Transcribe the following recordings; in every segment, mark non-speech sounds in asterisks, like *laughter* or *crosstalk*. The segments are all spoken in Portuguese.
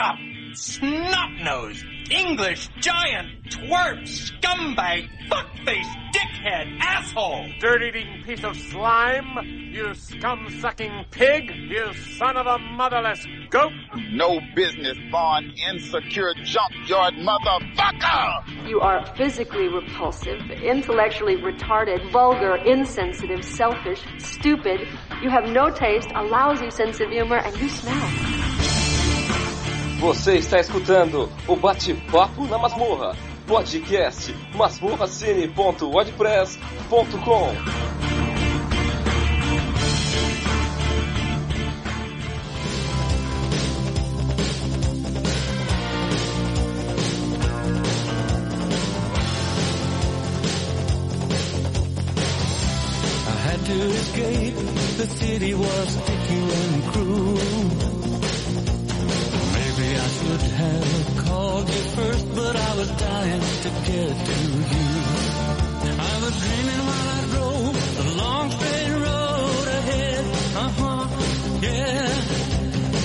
up! Snot-nosed, English giant, twerp, scumbag, fuckface, dickhead, asshole! Dirt-eating piece of slime! You scum-sucking pig! You son of a motherless goat! No business born insecure junkyard motherfucker! You are physically repulsive, intellectually retarded, vulgar, insensitive, selfish, stupid. You have no taste, a lousy sense of humor, and you smell. Você está escutando o Bate-Papo na Masmorra, podcast masmorracine.wordpress.com. I had to escape. The city was sticky and cruel. Called you first, but I was dying to get to you. I was dreaming while I drove the long straight road ahead. Uh huh, yeah.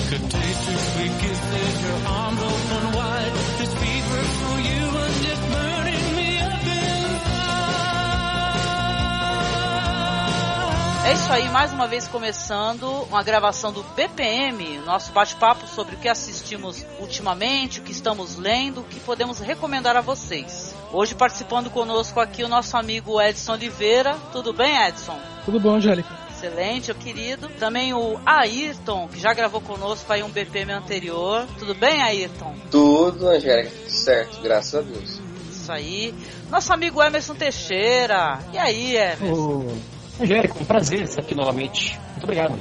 Could taste your sweet kisses, your arms open wide. This fever for you was just burning me up É isso aí, mais uma vez começando uma gravação do BPM, nosso bate-papo sobre o que assistimos ultimamente, o que estamos lendo, o que podemos recomendar a vocês. Hoje participando conosco aqui o nosso amigo Edson Oliveira. Tudo bem, Edson? Tudo bom, Angélica? Excelente, meu querido. Também o Ayrton, que já gravou conosco aí um BPM anterior. Tudo bem, Ayrton? Tudo, Angélica, certo, graças a Deus. Isso aí. Nosso amigo Emerson Teixeira. E aí, Emerson? Ô, Angélica, um prazer estar aqui novamente. Muito obrigado.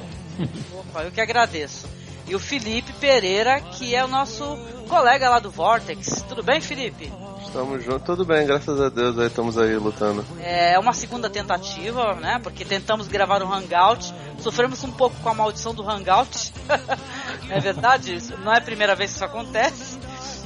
Opa, eu que agradeço. E o Felipe Pereira, que é o nosso colega lá do Vortex. Tudo bem, Felipe? Estamos juntos, tudo bem, graças a Deus, aí estamos aí lutando. É uma segunda tentativa, né? Porque tentamos gravar o Hangout, sofremos um pouco com a maldição do Hangout. *laughs* é verdade, isso não é a primeira vez que isso acontece.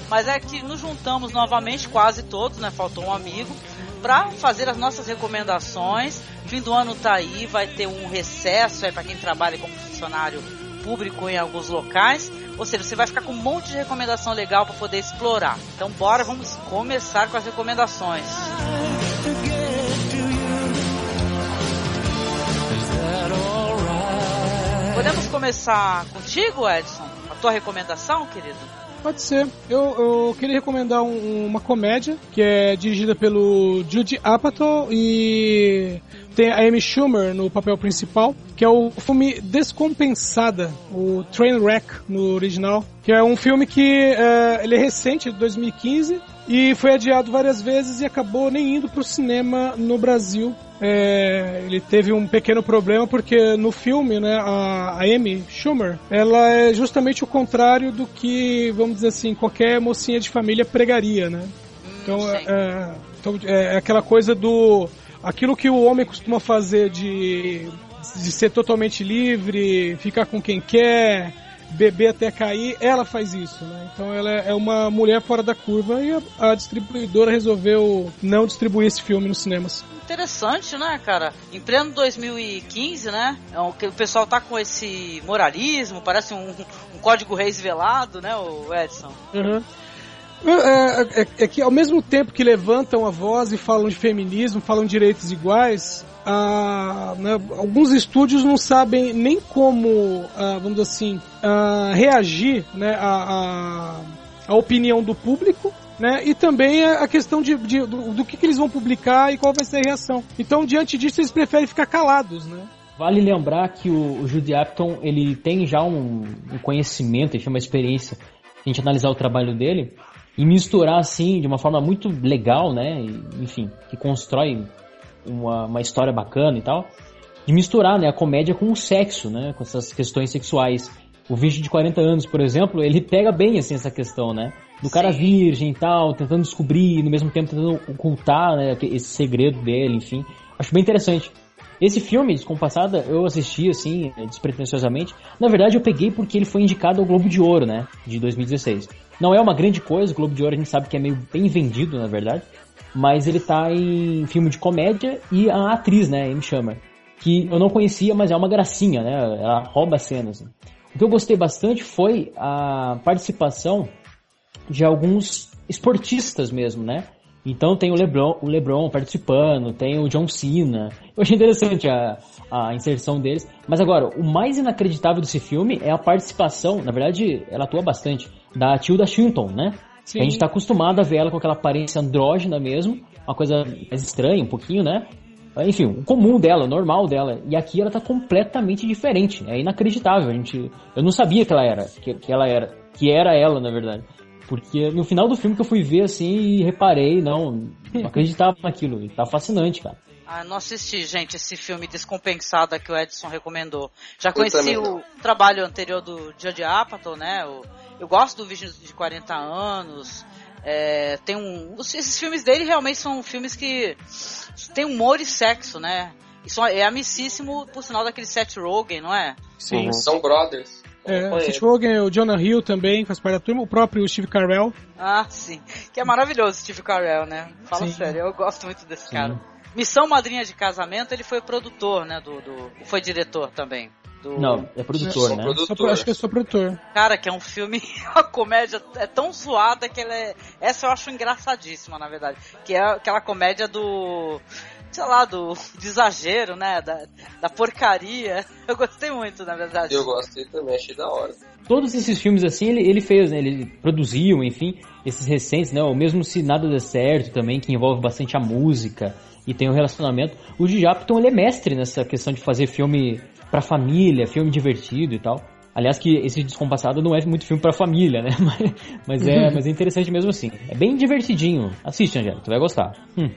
Mas é que nos juntamos novamente, quase todos, né? Faltou um amigo, para fazer as nossas recomendações. Fim do ano tá aí, vai ter um recesso é para quem trabalha como funcionário público em alguns locais. Ou seja, você vai ficar com um monte de recomendação legal para poder explorar. Então, bora, vamos começar com as recomendações. Podemos começar contigo, Edson? A tua recomendação, querido? Pode ser. Eu, eu queria recomendar um- uma comédia que é dirigida pelo Judy Apatow e tem a Amy Schumer no papel principal, que é o filme Descompensada, o Trainwreck no original, que é um filme que é, ele é recente, de 2015, e foi adiado várias vezes e acabou nem indo para o cinema no Brasil. É, ele teve um pequeno problema porque no filme, né, a, a Amy Schumer, ela é justamente o contrário do que, vamos dizer assim, qualquer mocinha de família pregaria, né? Então, é, é, então é aquela coisa do aquilo que o homem costuma fazer de, de ser totalmente livre, ficar com quem quer, beber até cair, ela faz isso, né? Então ela é uma mulher fora da curva e a, distribuidora resolveu não distribuir esse filme nos cinemas. Interessante, né, cara? Em pleno 2015, né? É o pessoal tá com esse moralismo, parece um, um código reis velado, né, o Edson? Uhum. É, é- é que ao mesmo tempo que levantam a voz e falam de feminismo, falam de direitos iguais, ah, né, alguns estúdios não sabem nem como, ah, vamos dizer assim, ah, reagir né, à, opinião do público. Né, e também a a questão de, de- do, do que, que eles vão publicar e qual vai ser a reação. Então, diante disso, eles preferem ficar calados, né? Vale lembrar que o, o Judy Apton, ele tem já um, um conhecimento, ele tem uma experiência, se a gente analisar o trabalho dele, e misturar assim, de uma forma muito legal, né, e, enfim, que constrói uma, uma história bacana e tal, de misturar, né, a comédia com o sexo, né, com essas questões sexuais. O vídeo de 40 anos, por exemplo, ele pega bem, assim, essa questão, né, do cara virgem e tal, tentando descobrir, e no mesmo tempo tentando ocultar, né, esse segredo dele, enfim. Acho bem interessante. Esse filme, Descompassada, eu assisti assim, despretensiosamente. Na verdade, eu peguei porque ele foi indicado ao Globo de Ouro, né? De 2016. Não é uma grande coisa, o Globo de Ouro a gente sabe que é meio bem vendido, na verdade. Mas ele tá em filme de comédia e a atriz, né, Amy Schumer. Que eu não conhecia, mas é uma gracinha, né? Ela rouba a cena, assim. O que eu gostei bastante foi a participação de alguns esportistas mesmo, né? Então tem o LeBron, o LeBron participando, tem o John Cena. Eu achei interessante a, a inserção deles. Mas agora, o mais inacreditável desse filme é a participação, na verdade, ela atua bastante, da Tilda Swinton, né? Sim. A gente tá acostumado a ver ela com aquela aparência andrógena mesmo, uma coisa mais estranha, um pouquinho, né? Enfim, o comum dela, o normal dela. E aqui ela tá completamente diferente. É inacreditável. A gente, eu não sabia que ela era, que, que ela era, que era ela, na verdade. Porque no final do filme que eu fui ver assim e reparei, não, não acreditava *laughs* naquilo. E tá fascinante, cara. Ah, não assisti, gente, esse filme Descompensada que o Edson recomendou. Já conheci o trabalho anterior do Judd Apatow, né? O- eu gosto do Virgem de 40 anos. É, tem um, os- esses filmes dele realmente são filmes que tem humor e sexo, né? Isso é amicíssimo, por sinal, daquele Seth Rogen, não é? Sim. São brothers. É. Seth Rogen, o Jonah Hill também faz parte da turma, o próprio Steve Carell. Ah, sim. Que é maravilhoso, Steve Carell, né? Fala Sim. sério, eu gosto muito desse cara. Missão Madrinha de Casamento, ele foi produtor, né? Do, do- foi diretor também. Do... Não, é produtor, né? produtores. Só pro- acho que eu sou produtor. Cara, que é um filme, *laughs* a comédia é tão zoada que ela é. Essa eu acho engraçadíssima, na verdade. Que é aquela comédia do. Sei lá, do, do exagero, né? Da, da porcaria. Eu gostei muito, na verdade. Eu gostei também, achei da hora. Todos esses filmes assim, ele, ele fez, né? Ele produziu, enfim, esses recentes, né? Ou mesmo se nada der certo também, que envolve bastante a música e tem um relacionamento. O Judd Apatow, ele é mestre nessa questão de fazer filme pra família, filme divertido e tal. Aliás, que esse Descompassado não é muito filme pra família, né? *laughs* Mas, mas é, mas é interessante mesmo assim. É bem divertidinho. Assiste, Angélica, tu vai gostar. Hum.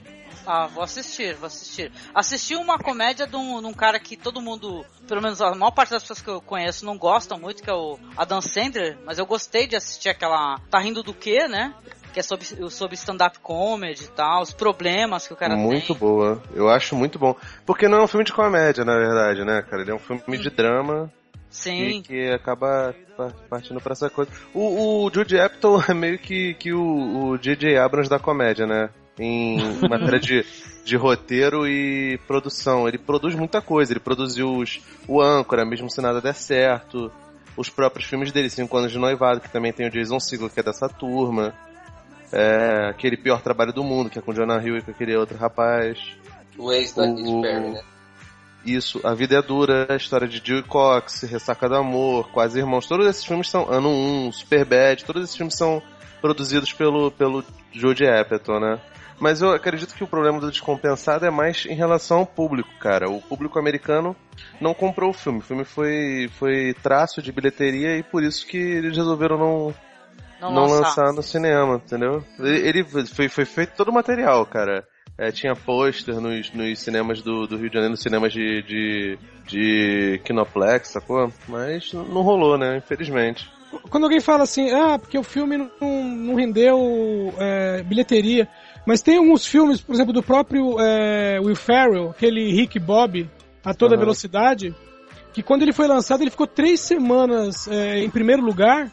Ah, vou assistir, vou assistir. Assisti uma comédia de um, de um cara que todo mundo, pelo menos a maior parte das pessoas que eu conheço, não gostam muito, que é o Adam Sandler, mas eu gostei de assistir aquela. Tá rindo do quê, né? Que é sobre, sobre stand-up comedy e tal, os problemas que o cara muito tem. boa. Eu acho muito bom. Porque não é um filme de comédia, na verdade, né, cara? Ele é um filme de drama Sim. que, que acaba pa- partindo pra essa coisa. O, o Jude Apatow *laughs* é meio que, que o, o J.J. Abrams da comédia, né? Em matéria de, de roteiro e produção. Ele produz muita coisa. Ele produziu os, o Âncora, mesmo se nada der certo. Os próprios filmes dele, Cinco Anos de Noivado, que também tem o Jason Segel, que é dessa turma. É, aquele pior trabalho do mundo, que é com o Jonah Hill e com aquele outro rapaz. O ex da Katy Perry, né? Isso, A Vida é Dura, a história de Jill Cox, Ressaca do Amor, Quase Irmãos, todos esses filmes são Ano 1, Superbad, todos esses filmes são produzidos pelo, pelo Jude Apatow, né? Mas eu acredito que o problema do Descompensado é mais em relação ao público, cara. O público americano não comprou o filme. O filme foi, foi traço de bilheteria e por isso que eles resolveram não, Não, não lançar. lançar no cinema, entendeu? Ele, ele foi, foi feito todo o material, cara. É, tinha pôster nos, nos cinemas do, do Rio de Janeiro, nos cinemas de, de, de Kinoplex, sacou? Mas não não rolou, né? Infelizmente. Quando alguém fala assim, ah, porque o filme não, não rendeu é, bilheteria. Mas tem alguns filmes, por exemplo, do próprio é, Will Ferrell, aquele Rick Bob, a toda Aham. velocidade, que quando ele foi lançado, ele ficou três semanas é, em primeiro lugar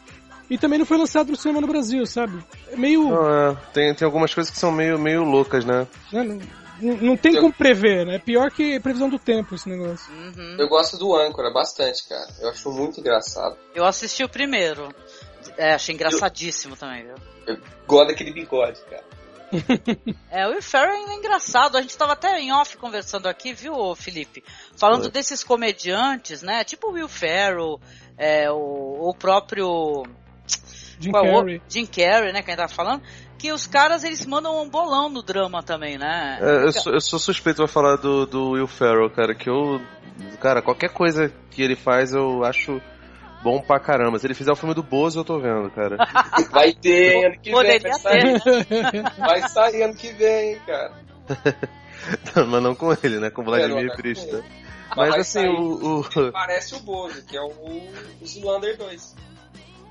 e também não foi lançado no cinema no Brasil, sabe? É meio. Não, é, tem, tem algumas coisas que são meio, meio loucas, né? né, não, não- não tem Eu- como prever, né? É pior que previsão do tempo esse negócio. Uhum. Eu gosto do Âncora bastante, cara. Eu acho muito engraçado. Eu assisti o primeiro. É, achei engraçadíssimo também, viu? Eu gosto daquele bigode, cara. *laughs* É, o Will Ferrell é engraçado. A gente tava até em off conversando aqui, viu, Felipe? Falando Oi. desses comediantes, né? Tipo o Will Ferrell, é, o, o próprio Jim é o Carrey. outro? Jim Carrey, né? Que a gente tava falando. Que os caras, eles mandam um bolão no drama também, né? É, eu, sou, eu sou suspeito pra falar do, do Will Ferrell, cara, que eu. Cara, qualquer coisa que ele faz eu acho bom pra caramba. Se ele fizer o filme do Bozo, eu tô vendo, cara. *laughs* Vai ter ano que vem. Poderia Vai sair, ter. vai sair ano que vem, cara. *laughs* Mas não com ele, né? Com o Vladimir É, não, né? Mas vai assim, sair o. o... Parece o Bozo, que é o, o Zulander 2.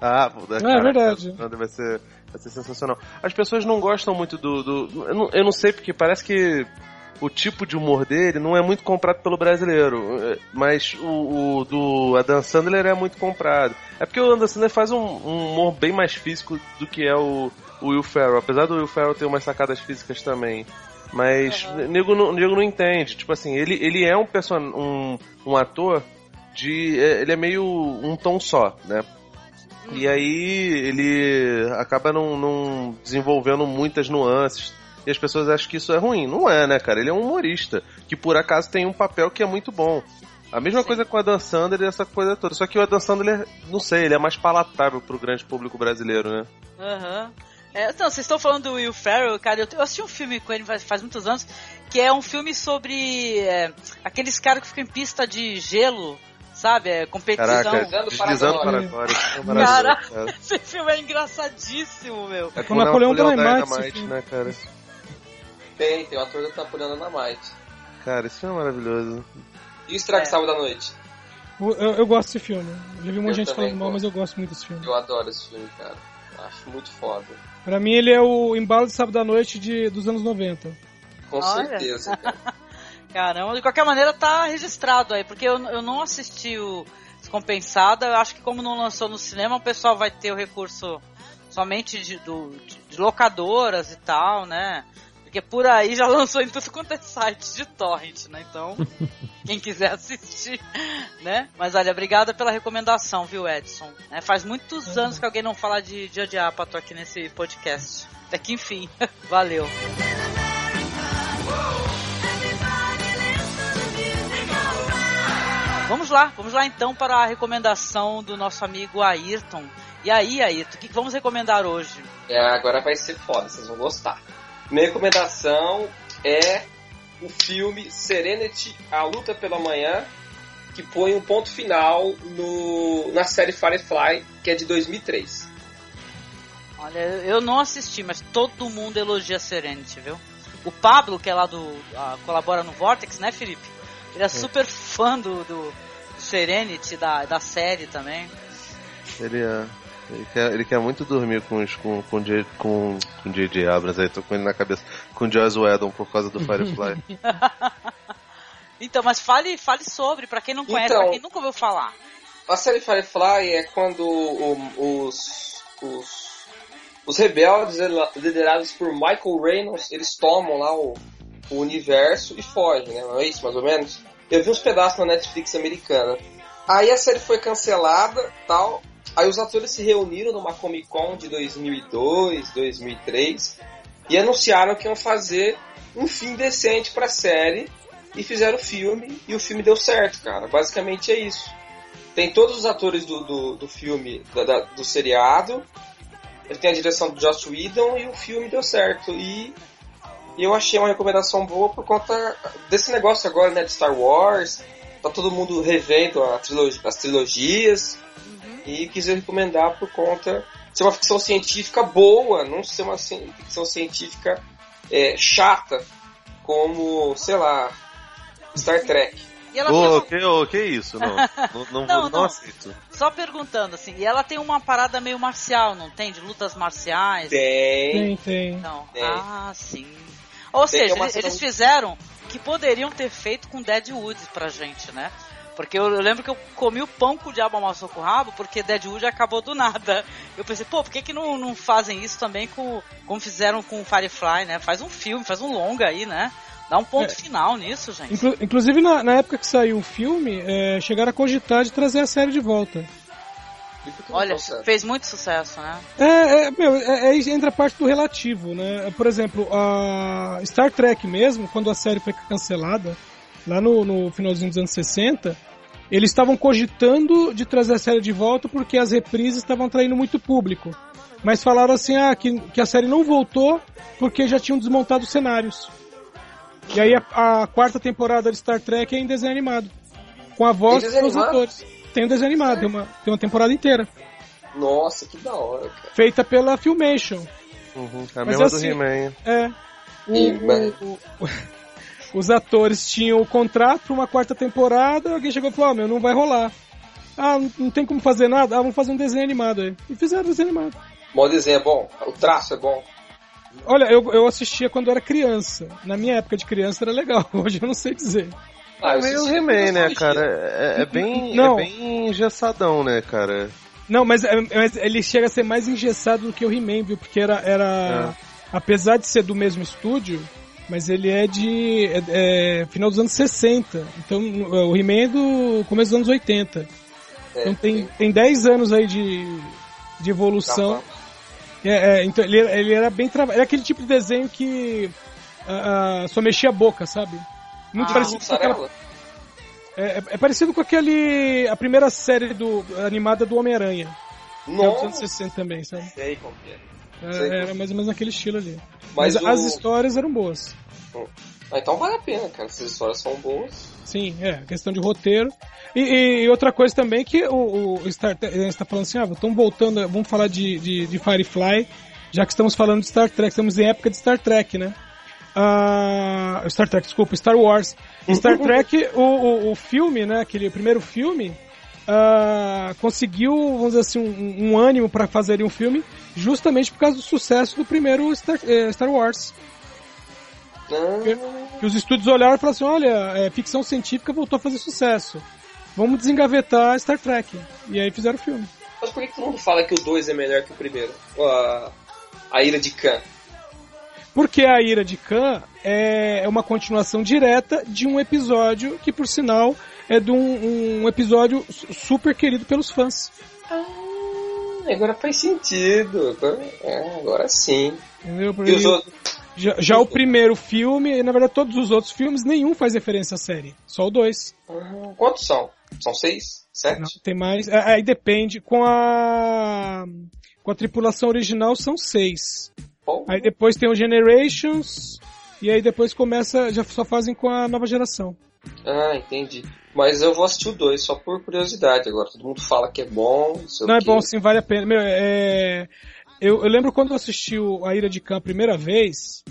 Ah, É cara, verdade. cara, Vai ser, vai ser sensacional. As pessoas não gostam muito do. do eu, não, eu não sei porque parece que o tipo de humor dele não é muito comprado pelo brasileiro. eh, Mas o, o do Adam Sandler é muito comprado. É porque o Adam Sandler faz um, um humor bem mais físico do que é o, o Will Ferrell. Apesar do Will Ferrell ter umas sacadas físicas também. Mas o nego, não- nego não entende. Tipo assim, ele, ele é um, person um, um ator de. é, Ele é meio um tom só, né? E aí ele acaba não, não desenvolvendo muitas nuances. E as pessoas acham que isso é ruim. Não é, né, cara? Ele é um humorista. Que por acaso tem um papel que é muito bom. A mesma coisa com o Adam Sandler e essa coisa toda. Só que o Adam Sandler, não sei, ele é mais palatável pro grande público brasileiro, né? Aham. É, então, vocês estão falando do Will Ferrell, cara, eu, eu assisti um filme com ele faz, faz muitos anos, que é um filme sobre é, aqueles caras que ficam em pista de gelo, sabe? É, competição. Caraca, deslizando para agora. Isso é cara. *laughs* esse filme é engraçadíssimo, meu. É Com Napoleão Dynamite, esse Dynamite, né, cara? Tem, tem o ator da Napoleão Dynamite. Cara, esse filme é maravilhoso. E o Estrago É. Sábado à Noite? Eu, eu- gosto desse filme. Eu já vi um monte de gente falando mal, mas eu gosto muito desse filme. Eu adoro esse filme, cara. Acho muito foda. Pra mim, ele é o embalo de sábado à noite de, dos anos 90. Com Olha. certeza, cara. *laughs* Caramba, de qualquer maneira tá registrado aí, porque eu, eu não assisti o Descompensada, eu acho que como não lançou no cinema, o pessoal vai ter o recurso somente de, do- de- de locadoras e tal, né? Porque por aí já *laughs* lançou em tudo quanto é site de torrent, né? Então, *laughs* quem quiser assistir, né? Mas olha, obrigada pela recomendação, viu, Edson? né? faz muitos anos que alguém não fala de Dia de Apato aqui nesse podcast. Até que enfim, *laughs* valeu. Vamos lá, vamos lá então para a recomendação do nosso amigo Ayrton. E aí, Ayrton, o que que vamos recomendar hoje? É, agora vai ser foda, vocês vão gostar. Minha recomendação é o filme Serenity, A Luta pela Manhã, que põe um ponto final no, na série Firefly, que é de 2003. Olha, eu não assisti, mas todo mundo elogia Serenity, viu? O Pablo, que é lá do. ah, colabora no Vortex, né, Felipe? Ele é, super fã do, do Serenity, da, da série também. Ele é. Ele quer, ele quer muito dormir com os com com J- com com J.J. Abrams aí, tô com ele na cabeça. Com Joss Whedon por causa do Firefly. *laughs* Então, mas fale, fale sobre, pra quem não conhece, Então- pra quem nunca ouviu falar. A série Firefly é quando o- os, os, os rebeldes liderados por Michael Reynolds, eles tomam lá o, o universo e fogem, né? Não é isso, mais ou menos? Eu vi uns pedaços na Netflix americana. Aí a série foi cancelada, tal. Aí os atores se reuniram numa Comic Con de 2002, 2003 e anunciaram que iam fazer um fim decente pra série e fizeram o filme e o filme deu certo, cara. Basicamente é isso. Tem todos os atores do, do, do filme, da- da- do seriado. Ele tem a direção do Joss Whedon e o filme deu certo. E eu achei uma recomendação boa por conta desse negócio agora, né, de Star Wars. Tá todo mundo revendo a as trilogias. E quis recomendar por conta de ser uma ficção científica boa, não ser uma ficção científica é, chata, como, sei lá, Star Trek. E ela Ô, tem que, ô, que isso? Não, *laughs* não, não, Não, não aceito. Só perguntando, assim, e ela tem uma parada meio marcial, não tem? De lutas marciais? Tem. Tem, tem. Não. Tem. Ah, sim. Ou Tem seja, eles, eles fizeram o que poderiam ter feito com Deadwood pra gente, né? Porque eu, lembro que eu comi o pão com o diabo amassou com o rabo, porque Deadwood acabou do nada. Eu pensei, pô, por que, que não, não fazem isso também com, como fizeram com Firefly, né? Faz um filme, faz um longa aí, né? Dá um ponto É. final nisso, gente. Inclu- inclusive, na, na época que saiu o filme, é, chegaram a cogitar de trazer a série de volta. Olha, fez muito sucesso, né? É, é, meu, é, é, entra a parte do relativo, né? Por exemplo, a Star Trek mesmo, quando a série foi cancelada, lá no, no finalzinho dos anos 60, eles estavam cogitando de trazer a série de volta porque as reprises estavam atraindo muito público. Mas falaram assim, ah, que, que a série não voltou porque já tinham desmontado os cenários. E aí a, a quarta temporada de Star Trek é em desenho animado. Com a voz dos atores. Tem um desenho animado, tem uma, tem uma temporada inteira. Nossa, que da hora, cara. Feita pela Filmation. Uhum, a Mas mesma assim, do He-Man. É. O- E, o- mas- o- os atores tinham o contrato pra uma quarta temporada, alguém chegou e falou, ah, meu, não vai rolar. Ah, não, tem como fazer nada? Ah, vamos fazer um desenho animado aí. E fizeram desenho animado. Bom desenho é bom, o traço é bom. Olha, eu, eu assistia quando era criança. Na minha época de criança era legal, *laughs* hoje eu não sei dizer. Ah, eu É meio He-Man, né, cara? É, é bem, *laughs* Não. é bem engessadão, né, cara? Não, mas, é- mas ele chega a ser mais engessado do que o He-Man, viu? Porque era. era É. Apesar de ser do mesmo estúdio, Mas ele é de. É, é, final dos anos 60. Então o He-Man é do começo dos anos 80. É, Então tem, tem 10 anos aí de, de evolução. É, é, então ele, era- ele era bem trabalhado. Era aquele tipo de desenho que ah, só mexia a boca, sabe? Muito Ah, parecido com aquela. É, é- parecido com aquele. a primeira série do, animada do Homem-Aranha. Que é dos anos Nossa, 60 também, sabe? sei como é. É. Era mais ou menos naquele estilo ali. Mas Mas, o- as histórias eram boas. Ah, então vale a pena, cara. Essas histórias são boas. Sim, é, questão de roteiro. E, e- outra coisa também que o, o Star Trek, está falando assim, ah, estão voltando, vamos falar de, de, de Firefly, já que estamos falando de Star Trek, estamos em época de Star Trek, né? Ah, Star Trek, desculpa, Star Wars. *laughs* Star Trek, o, o, o filme, né, aquele primeiro filme, ah, conseguiu, vamos dizer assim, um, um ânimo para fazer um filme justamente por causa do sucesso do primeiro Star, eh, Star Wars. Que os estúdios olharam e falaram assim, olha, é, ficção científica voltou a fazer sucesso. Vamos desengavetar Star Trek. E aí fizeram o filme. Mas por que que todo mundo fala que o 2 é melhor que o primeiro? A, a Ira de Khan. Porque a Ira de Khan é é uma continuação direta de um episódio que, por sinal, é de um, um episódio su- super querido pelos fãs. Ah, agora faz sentido. Agora, é, agora sim. Entendeu? E os outros? Já, já o primeiro filme, e na verdade todos os outros filmes, nenhum faz referência à série. Só o dois. Ah, Quantos são? São seis? Sete? Não, tem mais. É, Aí depende. Com a. Com a tripulação original são seis. Aí depois tem o Generations. E aí depois começa. Já só fazem com a nova geração. Ah, entendi. Mas eu vou assistir o 2 só por curiosidade agora. Todo mundo fala que é bom. Não, sei Não o é bom sim, vale a pena. Meu, é. Eu, eu lembro quando eu assisti o- a Ira de Khan a primeira vez.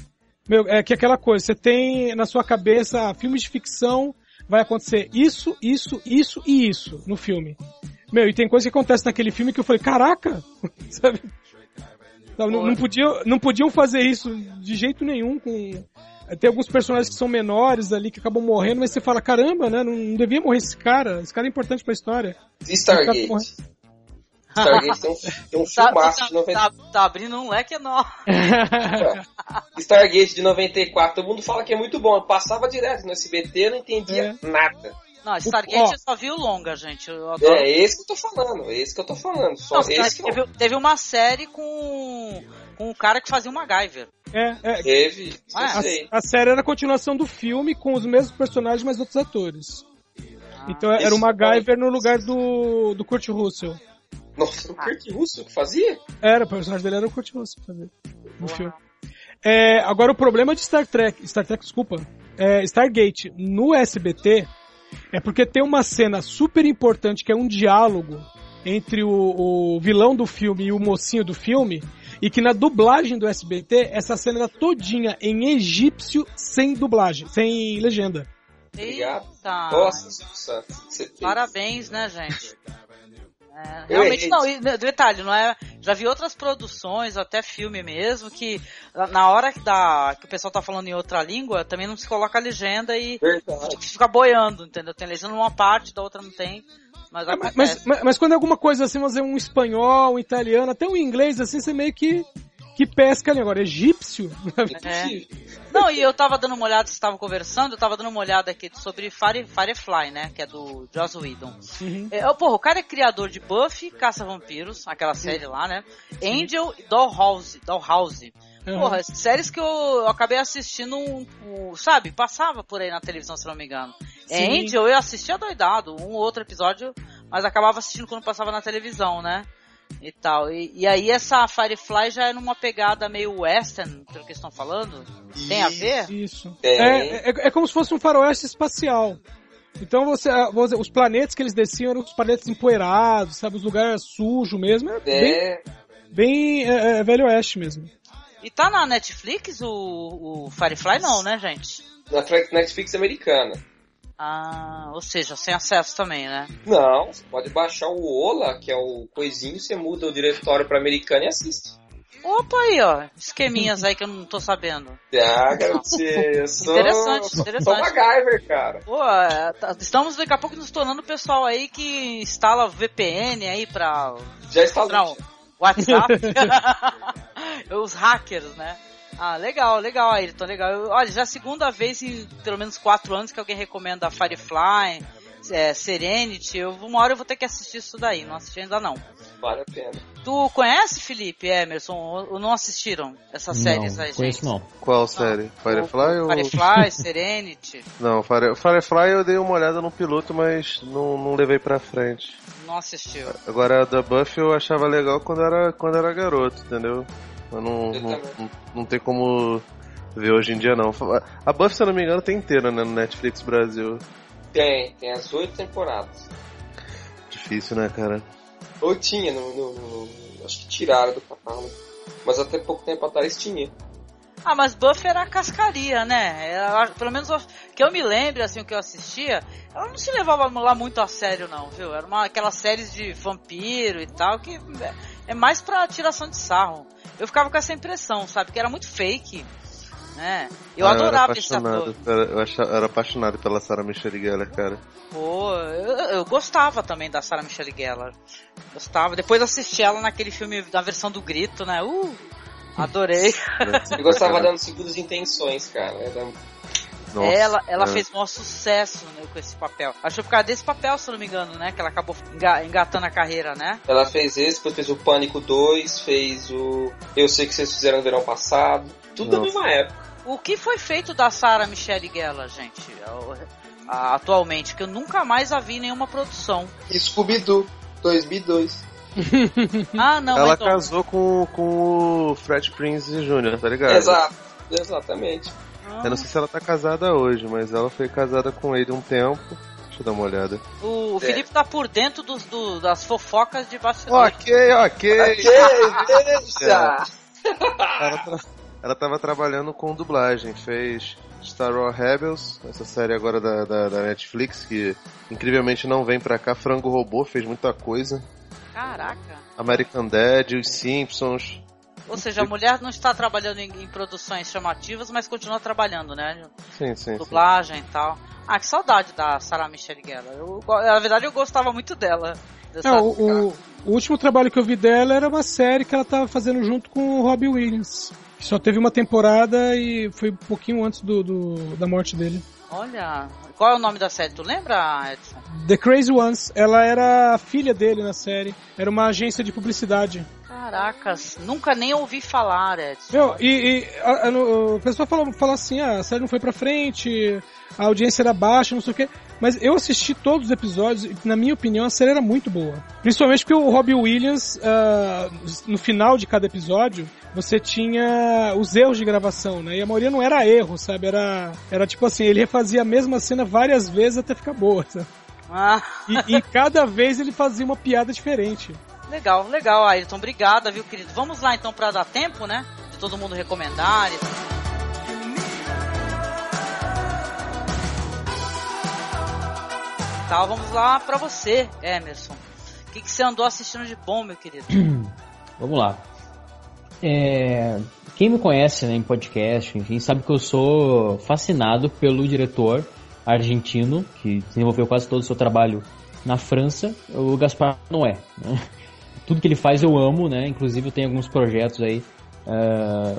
Meu, é que aquela coisa, você tem na sua cabeça ah, filmes de ficção, vai acontecer isso, isso, isso e isso no filme. Meu, e tem coisa que acontece naquele filme que eu falei, caraca! *laughs* Sabe? Sabe, Não, não, podiam, não podiam fazer isso de jeito nenhum com. Tem alguns personagens que são menores ali que acabam morrendo, mas você fala, caramba, né? Não, não devia morrer esse cara. Esse cara é importante pra história. Stargate? Stargate tem um, *laughs* tem um Tá, filmaço tá, de 90... tá, tá abrindo um leque enorme. Stargate de 94. Todo mundo fala que é muito bom. Eu passava direto no SBT, eu não entendia nada. Não, Stargate eu só vi o longa, gente. Eu adoro. É esse que eu tô falando, é esse que eu tô falando. Só Não, esse que eu... teve, teve uma série com, com o cara que fazia o MacGyver. É, é. Teve, eu A, a série era a continuação do filme com os mesmos personagens, mas outros atores. Então era o MacGyver no lugar do, do Kurt Russell. Nossa, o Kurt Russell que fazia? Era, o personagem dele era o Kurt Russell fazer no filme. É, agora o problema de Star Trek, Star Trek, desculpa, é, Stargate no SBT é porque tem uma cena super importante que é um diálogo entre o, o vilão do filme e o mocinho do filme e que na dublagem do SBT essa cena era todinha em egípcio sem dublagem, sem legenda. Obrigado. Eita. Nossa. Parabéns, né, gente? É, Eu realmente não, e, detalhe, não é. Já vi outras produções, até filme mesmo, que na- hora que, dá, que o pessoal tá falando em outra língua, também não se coloca a legenda e Verdade. fica boiando, entendeu? Tem legenda numa parte, da outra não tem. Mas É. Mas, mas, mas quando é alguma coisa assim, dizer, um espanhol, um italiano, até um inglês, assim, você meio que, que pesca ali. Agora, egípcio? É. Não, e eu tava dando uma olhada, vocês estavam conversando, eu tava dando uma olhada aqui sobre Fire, Firefly, né? Que é do Joss Whedon. É, ó, porra, o cara é criador de Buffy, Caça-Vampiros, aquela série lá, né? Angel e Dollhouse. Dollhouse. Uhum. Porra, séries que eu, eu acabei assistindo, um, um, sabe? Passava por aí na televisão, se não me engano. É, Sim. Angel eu assistia doidado, um ou outro episódio, mas acabava assistindo quando passava na televisão, né? E tal. E, e aí essa Firefly já é numa pegada meio western, pelo que estão falando. Tem a ver? Isso. Tem. É, é, é como se fosse um faroeste espacial. Então você, ah, dizer, os planetas que eles desciam eram os planetas empoeirados, sabe, os lugares sujos mesmo. Era bem, É, bem é, é, velho oeste mesmo. E tá na Netflix o, o Firefly não, né, gente? na Netflix americana. Ah, ou seja, sem acesso também, né? Não, você pode baixar o Ola, que é o coisinho, você muda o diretório pra americana e assiste. Opa aí, ó. Esqueminhas aí que eu não tô sabendo. *laughs* Ah, eu sou... Interessante, interessante. Sou MacGyver, cara. Pô, é, tá- estamos daqui a pouco nos tornando o pessoal aí que instala VPN aí pra. Já instalou. Não, WhatsApp. *laughs* Os hackers, né? Ah, legal, legal, Ayrton, legal. Eu- olha, já é a segunda vez em pelo menos quatro anos que alguém recomenda Firefly, é, Serenity. Eu, uma hora eu vou ter que assistir isso daí, não assisti ainda não. Vale a pena. Tu conhece, Felipe, Emerson, ou, não assistiram essas séries não, aí, conheço gente? não. Qual série? Firefly ou... Firefly, *laughs* Serenity, Não, Fire... Firefly eu dei uma olhada no piloto, mas não, não levei pra frente. não assistiu. Agora a da Buffy eu achava legal quando era, quando era garoto, entendeu? Eu não, não, também. não, não tem como ver hoje em dia não. A Buffy, se eu não me engano, tem inteira né, no Netflix Brasil. Tem, tem as oito temporadas. Difícil, né, cara? Ou tinha, no, no- no- acho que tiraram do catálogo. Mas até pouco tempo atrás tinha. Ah, mas Buffy era a cascaria, né? Era, pelo menos o- que eu me lembre, assim, o que eu assistia, ela não se levava lá muito a sério, não, viu? Era uma, aquelas séries de vampiro e tal, que é, é mais pra tiração de sarro. Eu ficava com essa impressão, sabe? Que era muito fake, né? Eu Ah, adorava era esse ator. eu achava, era apaixonado pela Sarah Michelle Gellar, cara. Pô, eu, eu gostava também da Sarah Michelle Gellar. Gostava. Depois assisti ela naquele filme, na versão do grito, né? Uh, adorei. Eu gostava dando segundas intenções, cara. Era... Nossa, ela ela é. fez maior sucesso né, com esse papel. Acho que por causa desse papel, se não me engano, né? Que ela acabou enga- engatando a carreira, né? Ela fez esse, depois fez o Pânico 2, fez o Eu Sei Que Vocês Fizeram no Verão Passado. Tudo na Nossa. mesma época. O que foi feito da Sarah Michelle Gellar, gente? Atualmente, que eu nunca mais a vi em nenhuma produção. Scooby-Doo, 2002. *laughs* Ah, não, ela então. casou com, com o Fred Prince Jr., tá ligado? Exato, exatamente. Ah, Eu não sei se ela tá casada hoje, mas ela foi casada com ele um tempo. Deixa eu dar uma olhada. O, o É. Felipe tá por dentro dos, do- das fofocas de bastidor. Ok, ok. Ok, *laughs* deixa! Ela, tra- ela tava trabalhando com dublagem, fez Star Wars Rebels, essa série agora da, da, da Netflix, que incrivelmente não vem pra cá. Frango Robô fez muita coisa. Caraca. American Dad, Os Simpsons. Ou seja, a mulher não está trabalhando em, em produções chamativas, mas continua trabalhando, né? Sim, sim, sim. Dublagem e tal. Ah, que saudade da Sarah Michelle Gellar. Eu, na verdade, eu gostava muito dela. Dessa- Não, o, o- último trabalho que eu vi dela era uma série que ela tava fazendo junto com o Robbie Williams. Que só teve uma temporada e foi um pouquinho antes do, do- da morte dele. Olha, qual é o nome da série? Tu lembra, Edson? The Crazy Ones, ela era a filha dele na série. Era uma agência de publicidade. Caracas, nunca nem ouvi falar, Edson. Meu, e, e a, a, a pessoa fala, fala assim, ah, a série não foi pra frente, a audiência era baixa, não sei o quê. Mas eu assisti todos os episódios e, na minha opinião, a série era muito boa. Principalmente porque o Robbie Williams, ah, no final de cada episódio, você tinha os erros de gravação, né? E a maioria não era erro, sabe? Era, era tipo assim, ele refazia a mesma cena várias vezes até ficar boa, sabe? Ah, E, e cada vez ele fazia uma piada diferente. Legal, legal, Ayrton. Obrigada, viu, querido? Vamos lá então pra dar tempo, né? De todo mundo recomendar. e- Tá, vamos lá pra você, Emerson. O que, que você andou assistindo de bom, meu querido? *clears throat* Vamos lá. É, quem me conhece né, em podcast, enfim, sabe que eu sou fascinado pelo diretor argentino, que desenvolveu quase todo o seu trabalho na França, o Gaspar Noé. né? Tudo que ele faz eu amo, né? Inclusive eu tenho alguns projetos aí ah,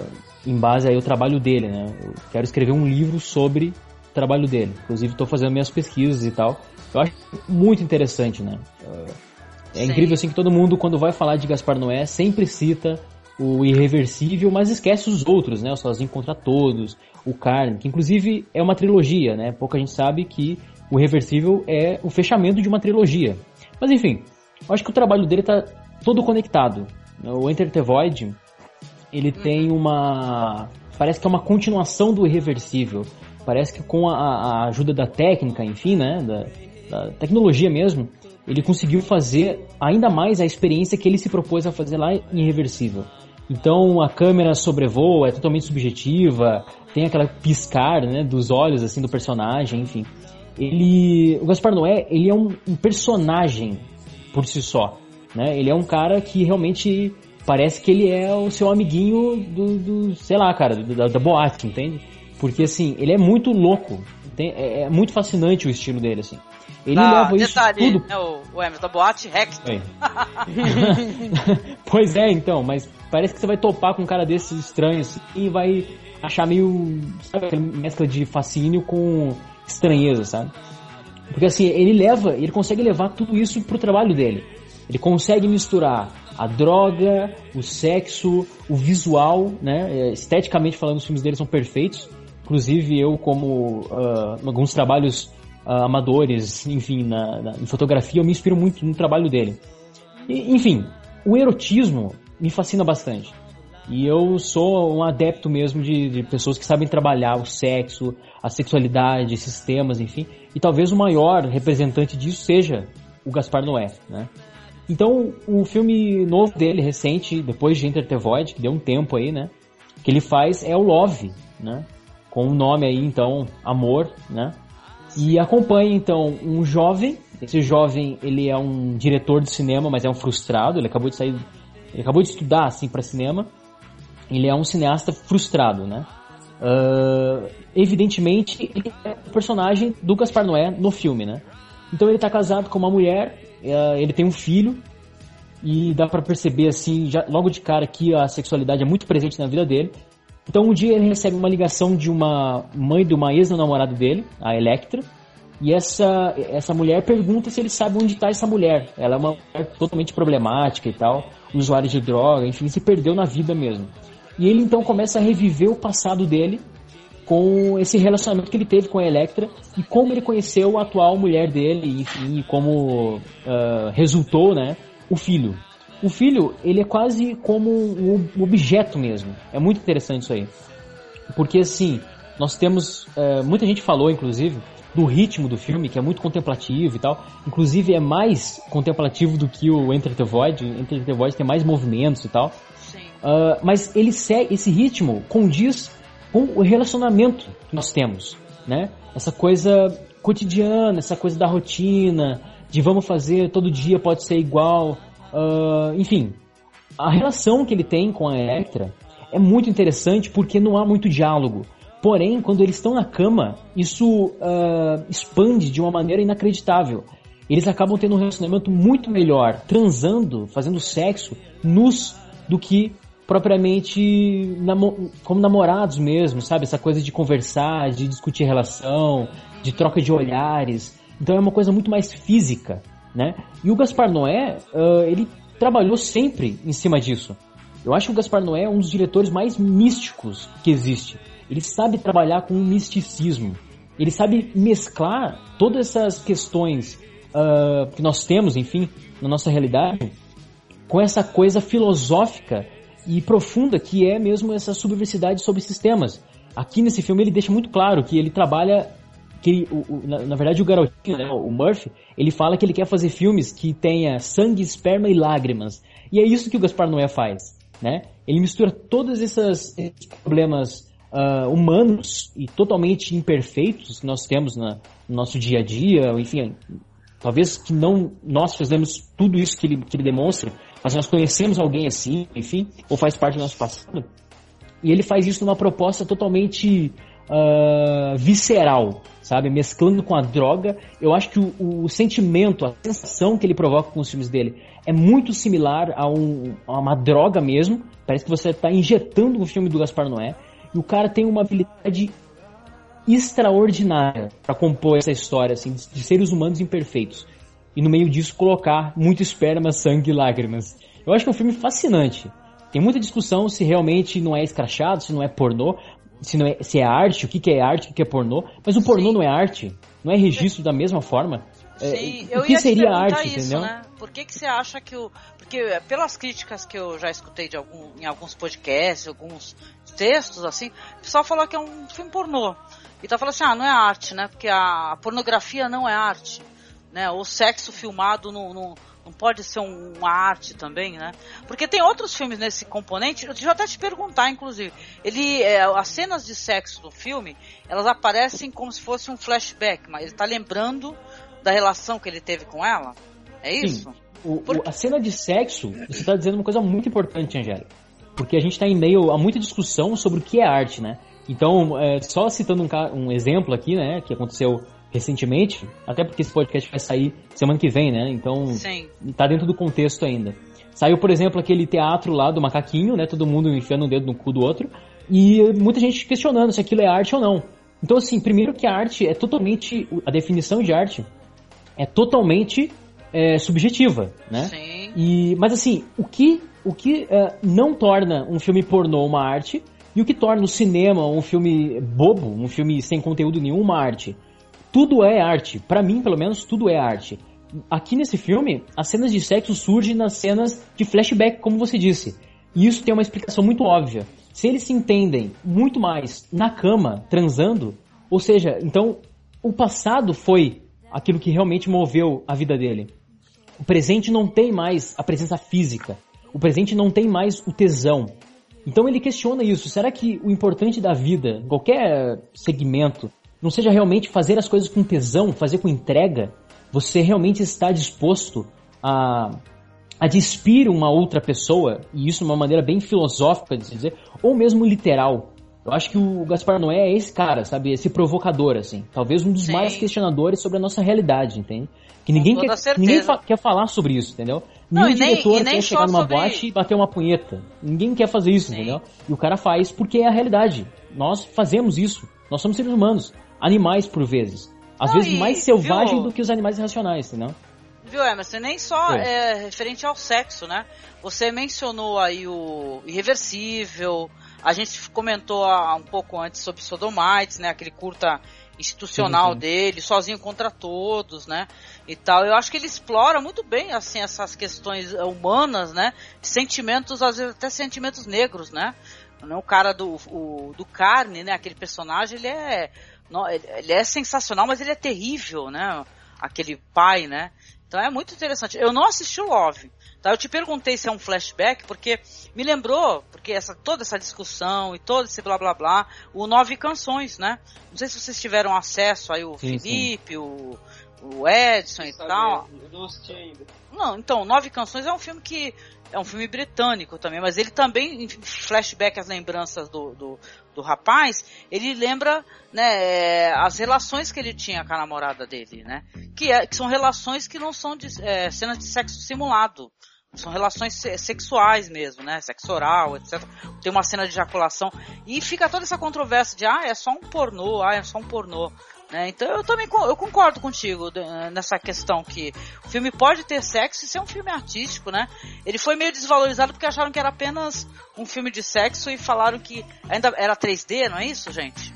em base aí ao trabalho dele, né? Eu quero escrever um livro sobre o trabalho dele. Inclusive estou fazendo minhas pesquisas e tal. Eu acho muito interessante, né? Ah, é Sim. incrível assim que todo mundo, quando vai falar de Gaspar Noé, sempre cita o Irreversível, mas esquece os outros, né? O Sozinho contra Todos, o Carne, que inclusive é uma trilogia, né? Pouca gente sabe que o Irreversível é o fechamento de uma trilogia. Mas enfim, eu acho que o trabalho dele tá todo conectado. O Enter the Void, ele tem uma... parece que é uma continuação do Irreversível. Parece que com a, a ajuda da técnica, enfim, né? Da, da tecnologia mesmo, ele conseguiu fazer ainda mais a experiência que ele se propôs a fazer lá em Irreversível. Então a câmera sobrevoa, é totalmente subjetiva, tem aquela piscar, né, dos olhos assim do personagem, enfim. Ele, o Gaspar Noé, ele é um, um personagem por si só, né? Ele é um cara que realmente parece que ele é o seu amiguinho do, do sei lá, cara, da, da boate, entende? Porque assim, ele é muito louco. Tem, é, é muito fascinante o estilo dele, assim. Ele Ah, leva isso detalhe, tudo né, o, o Emerson, da boate Hector. É. *laughs* pois é, então, mas parece que você vai topar com um cara desses estranhos e vai achar meio. Sabe mescla de fascínio com estranheza, sabe? Porque assim, ele leva, ele consegue levar tudo isso pro trabalho dele. Ele consegue misturar a droga, o sexo, o visual, né? É, Esteticamente falando, os filmes dele são perfeitos. Inclusive, eu, como ah, alguns trabalhos ah, amadores, enfim, na, na- em fotografia, eu me inspiro muito no trabalho dele. E, enfim, o erotismo me fascina bastante. E eu sou um adepto mesmo de, de pessoas que sabem trabalhar o sexo, a sexualidade, esses temas, enfim. E talvez o maior representante disso seja o Gaspar Noé, né? Então, o filme novo dele, recente, depois de Enter the Void, que deu um tempo aí, né? Que ele faz é o Love, né? Com o nome aí, então, Amor, né? E acompanha, então, um jovem. Esse jovem, ele é um diretor de cinema, mas é um frustrado. Ele acabou de sair... Ele acabou de estudar, assim, para cinema. Ele é um cineasta frustrado, né? Ah, evidentemente, ele é o personagem do Gaspar Noé no filme, né? Então ele tá casado com uma mulher, ele tem um filho, e dá pra perceber, assim, já, logo de cara que a sexualidade é muito presente na vida dele. Então um dia ele recebe uma ligação de uma mãe de uma ex-namorada dele, a Electra, e essa, essa mulher pergunta se ele sabe onde está essa mulher. Ela é uma mulher totalmente problemática e tal, usuária de droga, enfim, se perdeu na vida mesmo. E ele então começa a reviver o passado dele com esse relacionamento que ele teve com a Electra e como ele conheceu a atual mulher dele, enfim, e como ah, resultou, né, o filho. O filho, ele é quase como um objeto mesmo. É muito interessante isso aí. Porque assim, nós temos. eh, muita gente falou, inclusive, do ritmo do filme, que é muito contemplativo e tal. Inclusive é mais contemplativo do que o Enter the Void. Enter the Void tem mais movimentos e tal. Ah, mas ele segue, esse ritmo condiz com o relacionamento que nós temos, né? Essa coisa cotidiana, essa coisa da rotina, de vamos fazer todo dia pode ser igual, ah, enfim, a relação que ele tem com a Electra é muito interessante porque não há muito diálogo. Porém, quando eles estão na cama, isso ah, expande de uma maneira inacreditável. Eles acabam tendo um relacionamento muito melhor, transando, fazendo sexo, nus, do que propriamente namo- como namorados mesmo, sabe? Essa coisa de conversar, de discutir relação, de troca de olhares. Então é uma coisa muito mais física, né? E o Gaspar Noé, ah, ele trabalhou sempre em cima disso. Eu acho que o Gaspar Noé é um dos diretores mais místicos que existe. Ele sabe trabalhar com o misticismo. Ele sabe mesclar todas essas questões ah, que nós temos, enfim, na nossa realidade, com essa coisa filosófica e profunda que é mesmo essa subversidade sobre sistemas. Aqui nesse filme ele deixa muito claro que ele trabalha que ele- o- o- na, na verdade o garotinho, né, o Murphy, ele fala que ele quer fazer filmes que tenha sangue, esperma e lágrimas. E é isso que o Gaspar Noé faz, né? Ele mistura todos esses, problemas ah, humanos e totalmente imperfeitos que nós temos na- no nosso dia a dia, enfim, talvez que não nós fazemos tudo isso que ele, que ele demonstra, mas nós conhecemos alguém assim, enfim, ou faz parte do nosso passado. E ele faz isso numa proposta totalmente ah, visceral, sabe? Mesclando com a droga. Eu acho que o, o sentimento, a sensação que ele provoca com os filmes dele é muito similar a, um- a uma droga mesmo. Parece que você está injetando um filme do Gaspar Noé. E o cara tem uma habilidade extraordinária para compor essa história assim, de seres humanos imperfeitos. E no meio disso colocar muito esperma, sangue e lágrimas. Eu acho que é um filme fascinante. Tem muita discussão se realmente não é escrachado, se não é pornô, se, não é, se é arte, o que, que é arte, o que, que é pornô. Mas o pornô não é arte, não é registro da mesma forma. É, Sim, o eu que ia seria arte, isso, entendeu? né? Por que, que você acha que o. Porque pelas críticas que eu já escutei de algum, em alguns podcasts, alguns textos, assim, o pessoal falou que é um filme pornô. E tá falando assim, ah, não é arte, né? Porque a pornografia não é arte. Né? O sexo filmado não, não, não pode ser um- uma arte também, né? Porque tem outros filmes nesse componente, eu eu até te perguntar, inclusive. Ele, é, as cenas de sexo do filme, elas aparecem como se fosse um flashback, mas ele tá lembrando da relação que ele teve com ela? É isso? Sim. O- o- a cena de sexo, você está dizendo uma coisa muito importante, Angélica. Porque a gente está em meio a muita discussão sobre o que é arte, né? Então, é, só citando um, um exemplo aqui, né, que aconteceu recentemente, até porque esse podcast vai sair semana que vem, né? Então, Sim. tá dentro do contexto ainda. Saiu, por exemplo, aquele teatro lá do macaquinho, né? Todo mundo enfiando um dedo no cu do outro. E muita gente questionando se aquilo é arte ou não. Então, assim, primeiro que a arte é totalmente. A definição de arte é totalmente é, subjetiva, né? Sim. E, mas assim, o que, o que é, não torna um filme pornô uma arte e o que torna o cinema um filme bobo, um filme sem conteúdo nenhum, uma arte? Tudo é arte. Pra mim, pelo menos, tudo é arte. Aqui nesse filme, as cenas de sexo surgem nas cenas de flashback, como você disse. E isso tem uma explicação muito óbvia. Se eles se entendem muito mais na cama, transando, ou seja, então o passado foi aquilo que realmente moveu a vida dele. O presente não tem mais a presença física. O presente não tem mais o tesão. Então ele questiona isso. Será que o importante da vida, qualquer segmento, não seja realmente fazer as coisas com tesão, fazer com entrega? Você realmente está disposto a, a despir uma outra pessoa, e isso de uma maneira bem filosófica de se dizer, ou mesmo literal. Eu acho que o Gaspar Noé é esse cara, sabe? Esse provocador, assim. Talvez um dos Sim. mais questionadores sobre a nossa realidade, entende? Que ninguém, quer, certeza. ninguém fa- quer falar sobre isso, entendeu? Não, Nenhum nem- diretor quer chegar numa sobre- boate e bater uma punheta. Ninguém quer fazer isso, entendeu? E o cara faz porque é a realidade. Nós fazemos isso. Nós somos seres humanos. Animais, por vezes. Às Não, vezes e- mais selvagens viu? do que os animais racionais, entendeu? Viu, Emerson? Nem só Oi. é, referente ao sexo, né? Você mencionou aí o Irreversível, a gente comentou há um pouco antes sobre Sodomites, né? Aquele curta institucional Sim, sim. dele, Sozinho contra Todos, né? E tal. Eu acho que ele explora muito bem, assim, essas questões humanas, né? Sentimentos, às vezes até sentimentos negros, né? Né, O cara do, o, do Carne, né? Aquele personagem, ele é, ele é sensacional, mas ele é terrível, né? Aquele pai, né? Então é muito interessante. Eu não assisti o Love. Tá? Eu te perguntei se é um flashback, porque me lembrou, porque essa, toda essa discussão e todo esse blá blá blá, o Nove Canções, né? Não sei se vocês tiveram acesso aí, o Sim, sim. Felipe, o, o Edson e tal. Eu não assisti ainda. Não, então, Nove Canções é um filme que. É um filme britânico também, mas ele também, em flashback, as lembranças do, do, do rapaz, ele lembra né, é, as relações que ele tinha com a namorada dele, né? Que, é, que são relações que não são de, é, cenas de sexo simulado. São relações se- sexuais mesmo, né? Sexo oral, etc. Tem uma cena de ejaculação. E fica toda essa controvérsia de, ah, é só um pornô, ah, é só um pornô. Né? Então eu também eu concordo contigo nessa questão que o filme pode ter sexo e ser um filme artístico, né? Ele foi meio desvalorizado porque acharam que era apenas um filme de sexo e falaram que ainda era 3D, não é isso, gente?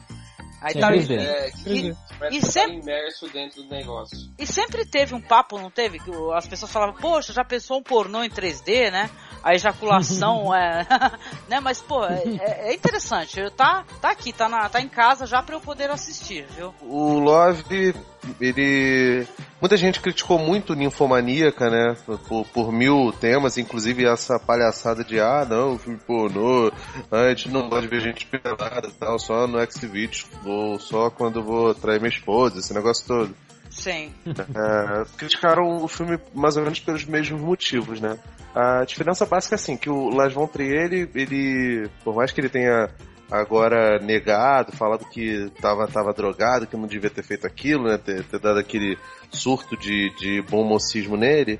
Aí tá- 3D. É, que E, sempre- imerso dentro do negócio. e sempre teve um papo, não teve? Que as pessoas falavam, poxa, já pensou um pornô em 3D, né? A ejaculação *laughs* é. *laughs* né? Mas, pô, é, é- é interessante. Tá, tá aqui, tá, na, tá em casa já pra eu poder assistir, viu? O Love, ele. Muita gente criticou muito Ninfomaníaca, né? Por, por mil temas, inclusive essa palhaçada de ah, não, filme pornô, a gente não gosta de ver gente pelada e tal, só no X-Videos, ou só quando vou trair minha esposa, esse negócio todo. Sim. É, criticaram o filme mais ou menos pelos mesmos motivos, né? A diferença básica é assim, que o Las Von Trier, ele, ele, por mais que ele tenha agora negado, falado que tava, tava drogado, que não devia ter feito aquilo, né? Ter, ter dado aquele surto de, de bom mocismo nele,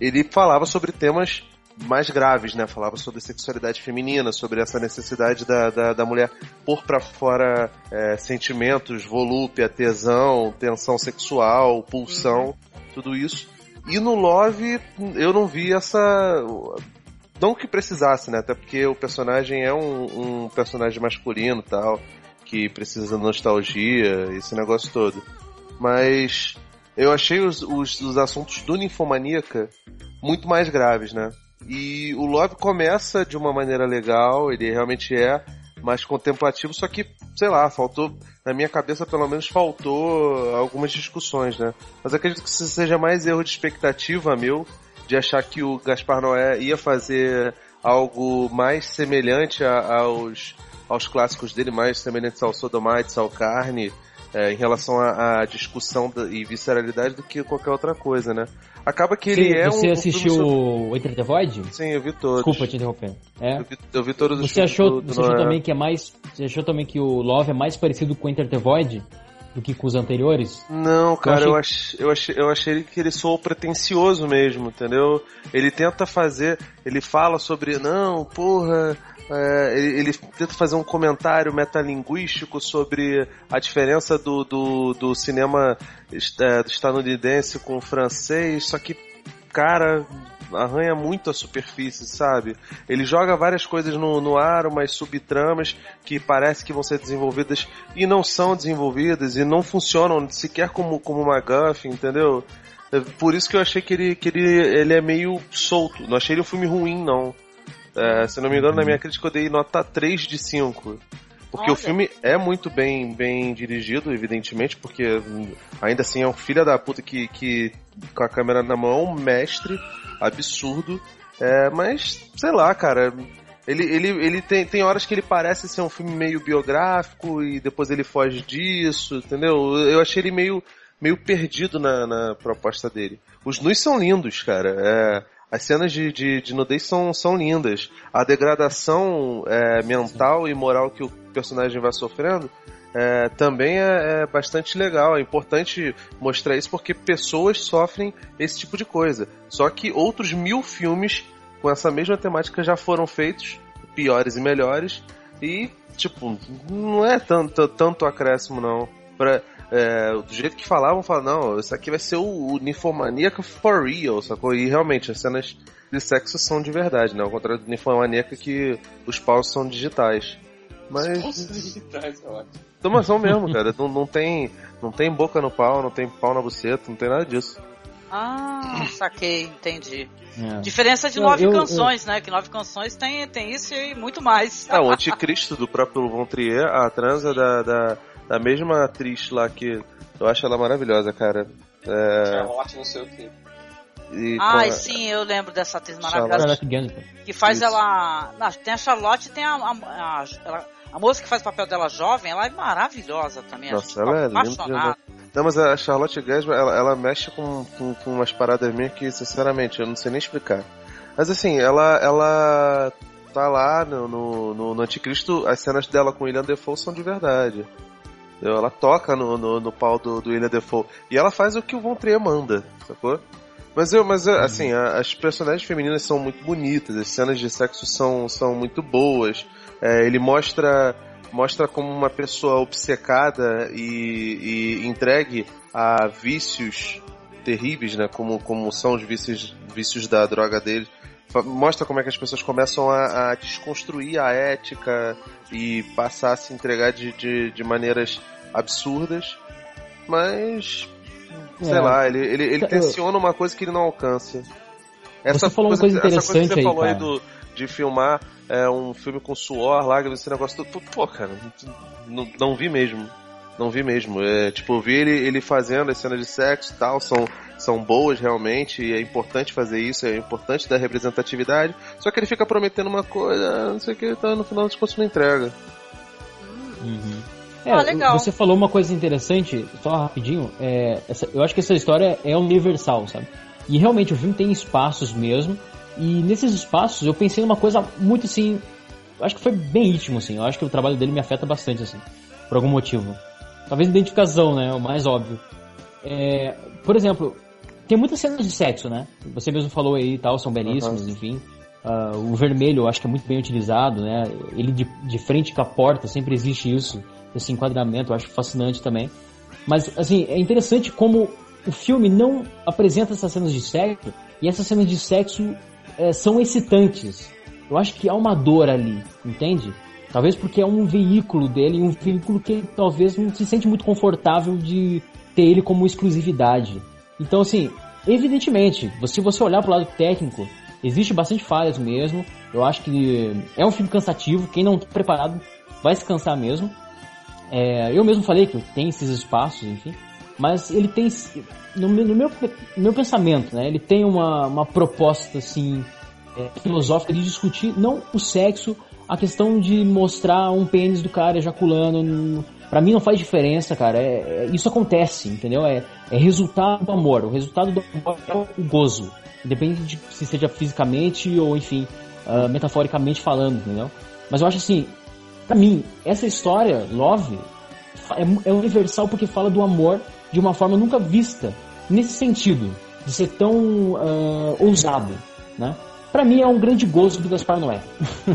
ele falava sobre temas mais graves, né? Falava sobre sexualidade feminina, sobre essa necessidade da, da, da mulher pôr pra fora é, sentimentos, volúpia, tesão, tensão sexual, pulsão, tudo isso. E no Love, eu não vi essa. Não que precisasse, né? Até porque o personagem é um, um personagem masculino tal, que precisa de nostalgia, esse negócio todo. Mas eu achei os, os, os assuntos do Ninfomaníaca muito mais graves, né? E o Love começa de uma maneira legal, ele realmente é mais contemplativo, só que, sei lá, faltou, na minha cabeça pelo menos faltou algumas discussões, né? Mas acredito que seja mais erro de expectativa meu, de achar que o Gaspar Noé ia fazer algo mais semelhante a- aos, aos clássicos dele, mais semelhantes ao Sodomites, ao Carne, é, em relação à, discussão da- e visceralidade do que qualquer outra coisa, né? Acaba que ele você, é um. você um assistiu filme o Enter the Void? Sim, eu vi todos. Desculpa te interromper. É. Eu vi, eu vi todos os Você achou, do- do você achou também que é mais. Você achou também que o Love é mais parecido com Enter the Void do que com os anteriores? Não, cara, eu achei- achei, eu achei, eu achei que ele soou pretencioso mesmo, entendeu? Ele tenta fazer, ele fala sobre, não, porra, é, ele, ele tenta fazer um comentário metalinguístico sobre a diferença do, do, do cinema é, estadunidense com o francês, só que, cara, arranha muito a superfície, sabe? Ele joga várias coisas no, no ar, umas subtramas que parece que vão ser desenvolvidas e não são desenvolvidas e não funcionam sequer como, como uma MacGuffin, entendeu? É Por isso que eu achei que ele, que ele, ele é meio solto. Não achei ele um filme ruim, não. É, se não me engano, na minha crítica eu dei nota 3 de 5. Porque Olha. o filme é muito bem, bem dirigido, evidentemente, porque ainda assim é um filho da puta que, que com a câmera na mão, um mestre absurdo. É, mas, sei lá, cara. Ele, ele, ele tem, tem horas que ele parece ser um filme meio biográfico e depois ele foge disso, entendeu? Eu achei ele meio, meio perdido na, na proposta dele. Os nus são lindos, cara. É, as cenas de, de, de nudez são, são lindas. A degradação é, mental e moral que o personagem vai sofrendo é, também é, é bastante legal. É importante mostrar isso porque pessoas sofrem esse tipo de coisa. Só que outros mil filmes com essa mesma temática já foram feitos, piores e melhores, e, tipo, não é tanto, tanto acréscimo, não. Pra, é, do jeito que falavam, falavam, não, isso aqui vai ser o, o Ninfomaníaca for real, sacou? E realmente, as cenas de sexo são de verdade, né? Ao contrário do Ninfomaníaca que os paus são digitais. Mas. eu mas são mesmo, cara. Não, não, tem, não tem boca no pau, não tem pau na buceta, não tem nada disso. Ah, saquei, entendi. É. Diferença de Eu- nove eu- canções, né? Que nove canções tem, tem isso e muito mais. Ah, o Anticristo do próprio Von Trier, a transa da, da, da mesma atriz lá que eu acho ela maravilhosa, cara. É, Charlotte, não sei o que. e com Ai, a- sim, eu lembro dessa atriz maravilhosa. Charlotte. Que faz Isso. ela. Não, tem a Charlotte e tem a. a, a, ela- a moça que faz o papel dela jovem, ela é maravilhosa também. Nossa, ela é linda. apaixonado. Não, mas a Charlotte Gainsbourg, ela, ela mexe com, com, com umas paradas minhas que, sinceramente, eu não sei nem explicar. Mas assim, ela, ela tá lá no, no, no, no Anticristo, as cenas dela com William Defoe são de verdade. Ela toca no, no, no pau do, do William Defoe. E ela faz o que o Von Trier manda, sacou? Mas eu, mas eu, assim, a- as personagens femininas são muito bonitas, as cenas de sexo são, são muito boas. É, ele mostra mostra como uma pessoa obcecada e, e entregue a vícios terríveis, né? Como, como são os vícios, vícios da droga dele. Mostra como é que as pessoas começam a, a desconstruir a ética e passar a se entregar de, de, de maneiras absurdas. Mas, sei É. lá, ele, ele, ele tensiona uma coisa que ele não alcança. Você falou uma coisa essa coisa que interessante você aí, falou aí cara. do, de filmar é, um filme com suor, lágrimas, esse negócio todo. Pô, cara, não, não vi mesmo. Não vi mesmo. É, tipo, eu vi ele, ele fazendo as cenas de sexo e tal, são, são boas realmente, e é importante fazer isso, é importante dar representatividade. Só que ele fica prometendo uma coisa, não sei o que, tá, no final das contas não entrega. É, Ah, legal. Você falou uma coisa interessante, só rapidinho. É, essa- eu acho que essa história é universal, sabe? E realmente o filme tem espaços mesmo. E nesses espaços eu pensei numa coisa muito assim. Eu acho que foi bem íntimo, assim. Eu acho que o trabalho dele me afeta bastante, assim. Por algum motivo. Talvez identificação, né? O mais óbvio. É, por exemplo, tem muitas cenas de sexo, né? Você mesmo falou aí e tal, são belíssimas, enfim. Ah, o vermelho eu acho que é muito bem utilizado, né? Ele de, de frente com a porta, sempre existe isso, esse enquadramento, eu acho fascinante também. Mas, assim, é interessante como o filme não apresenta essas cenas de sexo, e essas cenas de sexo eh, são excitantes. Eu acho que há uma dor ali, entende? Talvez porque é um veículo dele, um veículo que talvez não se sente muito confortável de ter ele como exclusividade. Então, assim, evidentemente, se você olhar pro lado técnico, existe bastante falhas mesmo. Eu acho que é um filme cansativo, quem não tá preparado vai se cansar mesmo. É, eu mesmo falei que tem esses espaços, enfim, mas ele tem, no meu, no meu, meu pensamento, né, ele tem uma, uma proposta, assim, é, filosófica de discutir não o sexo, a questão de mostrar um pênis do cara ejaculando Pra mim não faz diferença, cara. É, é- isso acontece, entendeu? É, é resultado do amor. O resultado do amor é o gozo. Independente de se seja fisicamente ou, enfim, ah, metaforicamente falando, entendeu? Mas eu acho assim, pra mim, essa história, Love, é, é universal porque fala do amor de uma forma nunca vista. Nesse sentido, de ser tão ah, ousado, né? Pra mim é um grande gozo do Gaspar Noé.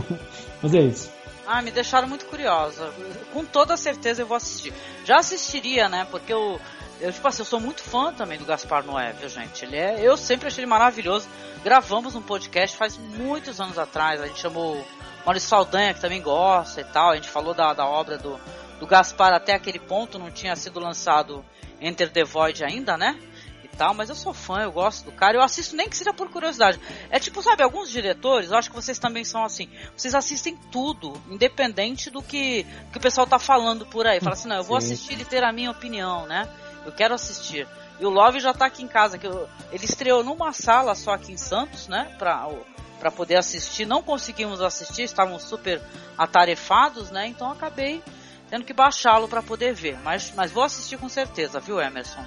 *laughs* Mas é isso. Ah, me deixaram muito curiosa. Com toda certeza eu vou assistir. Já assistiria, né? Porque eu, eu tipo assim, eu sou muito fã também do Gaspar Noé, viu, gente? Ele é, eu sempre achei ele maravilhoso. Gravamos um podcast faz muitos anos atrás. A gente chamou Maurício Saldanha, que também gosta e tal. A gente falou da, da obra do, do Gaspar até aquele ponto, não tinha sido lançado Enter the Void ainda, né? e tal, mas eu sou fã, eu gosto do cara, eu assisto nem que seja por curiosidade. É tipo, sabe, alguns diretores, eu acho que vocês também são assim, vocês assistem tudo, independente do que, que o pessoal tá falando por aí. Fala assim, não, eu vou Sim. assistir e ter a minha opinião, né? Eu quero assistir. E o Love já tá aqui em casa, que eu- ele estreou numa sala só aqui em Santos, né? Pra, pra poder assistir. Não conseguimos assistir, estávamos super atarefados, né? Então acabei tendo que baixá-lo pra poder ver. Mas, mas vou assistir com certeza, viu, Emerson?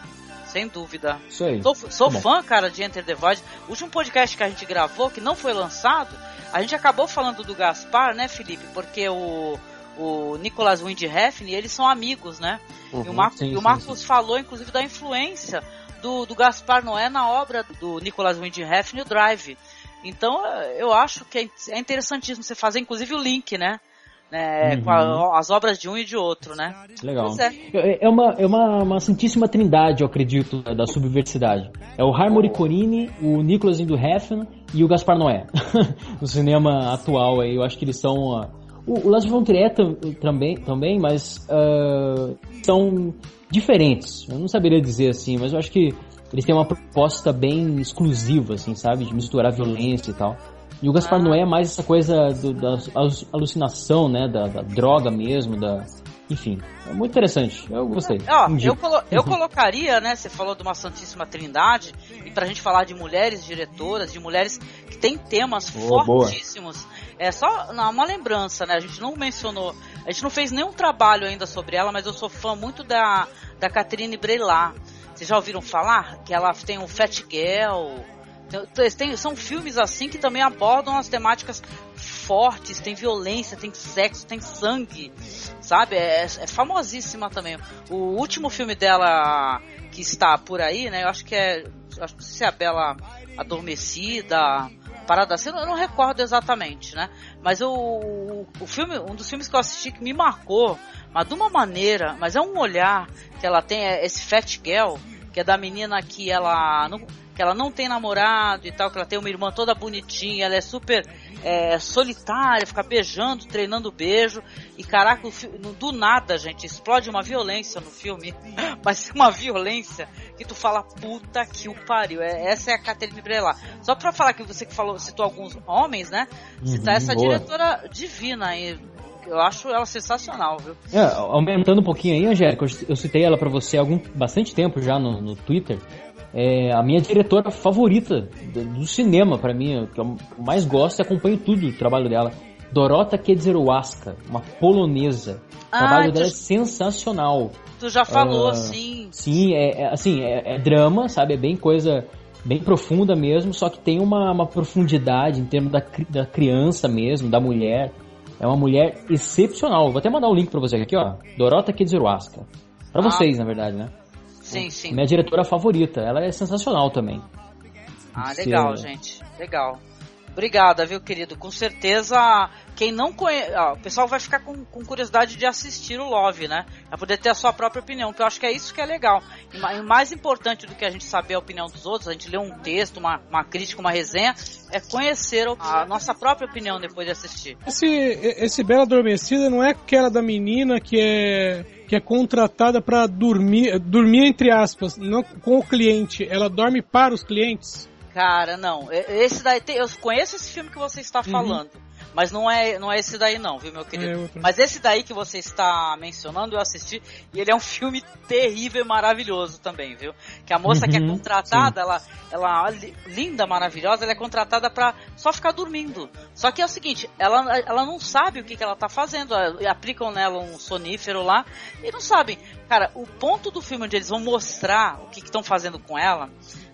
Sem dúvida. Isso aí. Sou, sou Tá fã, cara, de Enter the Void. O último podcast que a gente gravou, que não foi lançado, a gente acabou falando do Gaspar, né, Felipe? Porque o, o Nicolas Windhefn, eles são amigos, né? e o, Uhum, Mar sim, e o sim, Marcos falou, inclusive, da influência do, do Gaspar Noé na obra do Nicolas Windhefn, o Drive. Então, eu acho que é- é interessantíssimo você fazer, inclusive, o link, né? Né, Uhum. Com a- as obras de um e de outro, né? Legal. É. É, é uma, é uma, uma santíssima trindade, eu acredito, da subversidade. É o Harmony Corine, o Nicholas Windhefn e o Gaspar Noé. *laughs* no cinema atual aí, eu acho que eles são... ah, o, o Lars von Trier tam- também, também mas ah, são diferentes. Eu não saberia dizer assim, mas eu acho que eles têm uma proposta bem exclusiva, assim, sabe? De misturar violência e tal. E o Gaspar Noé é mais essa coisa do- da alu- alucinação, né? Da, da droga mesmo, da... Enfim, é muito interessante. Eu gostei. Ó, eu, colo- eu colocaria, né? Você falou de uma Santíssima Trindade, e pra gente falar de mulheres diretoras, de mulheres que têm temas Boa, boa. fortíssimos. É só não, uma lembrança, né? A gente não mencionou, a gente não fez nenhum trabalho ainda sobre ela, mas eu sou fã muito da, da Catherine Breillat. Vocês já ouviram falar? Que ela tem um Fat Girl. Tem- tem- são filmes assim que também abordam as temáticas fortes, tem violência, tem sexo, tem sangue, sabe? É, é famosíssima também. O último filme dela que está por aí, né? Eu acho que é, acho que se é a Bela Adormecida, parada assim, eu não, recordo exatamente, né? Mas o, o filme, um dos filmes que eu assisti que me marcou, mas de uma maneira, mas é um olhar que ela tem, é esse Fat Girl, que é da menina que ela não, que ela não tem namorado e tal, que ela tem uma irmã toda bonitinha, ela é super é, solitária, fica beijando, treinando beijo, e caraca, do nada, gente, explode uma violência no filme, *laughs* mas uma violência que tu fala, puta que o pariu, é, essa é a Catherine Breillat. Só pra falar que você que falou, citou alguns homens, né, citar Uhum, essa boa. diretora divina aí, eu acho ela sensacional, viu? É, aumentando um pouquinho aí, Angélica, eu- citei ela pra você há algum, bastante tempo já no, no Twitter. É a minha diretora favorita do, cinema, pra mim, que eu mais gosto e acompanho tudo o trabalho dela. Dorota Kedzierowaska, uma polonesa. O Ah, trabalho tu- dela é sensacional. Tu já falou, Ah, sim. Sim, é, é, assim, é, é drama, sabe? É bem coisa bem profunda mesmo, só que tem uma, uma profundidade em termos da, da criança mesmo, da mulher. É uma mulher excepcional. Vou até mandar o link pra vocês aqui, ó. Dorota Kedzierowaska. Pra Ah. vocês, na verdade, né? Sim, sim. Minha diretora favorita. Ela é sensacional também. Ah, legal, gente. Legal. Obrigada, viu, querido? Com certeza, quem não conhece. o pessoal vai ficar com, com curiosidade de assistir o Love, né? Pra poder ter a sua própria opinião, que eu acho que é isso que é legal. E ma- mais importante do que a gente saber a opinião dos outros, a gente ler um texto, uma, uma crítica, uma resenha, é conhecer a nossa própria opinião depois de assistir. Esse, esse Bela Adormecida não é aquela da menina que é que é contratada pra dormir, dormir entre aspas, não com o cliente. Ela dorme para os clientes. Cara, não. Esse daí tem- eu conheço esse filme que você está falando. Mas não é, não é esse daí não, viu, meu querido? É. Mas esse daí que você está mencionando, eu assisti, e ele é um filme terrível e maravilhoso também, viu? Que a moça que é Uhum, contratada, ela, ela li- linda, maravilhosa, ela é contratada pra só ficar dormindo. Só que é o seguinte, ela, ela não sabe o que, que ela tá fazendo. Aplicam nela um sonífero lá e não sabem. Cara, o ponto do filme onde eles vão mostrar o que estão fazendo com ela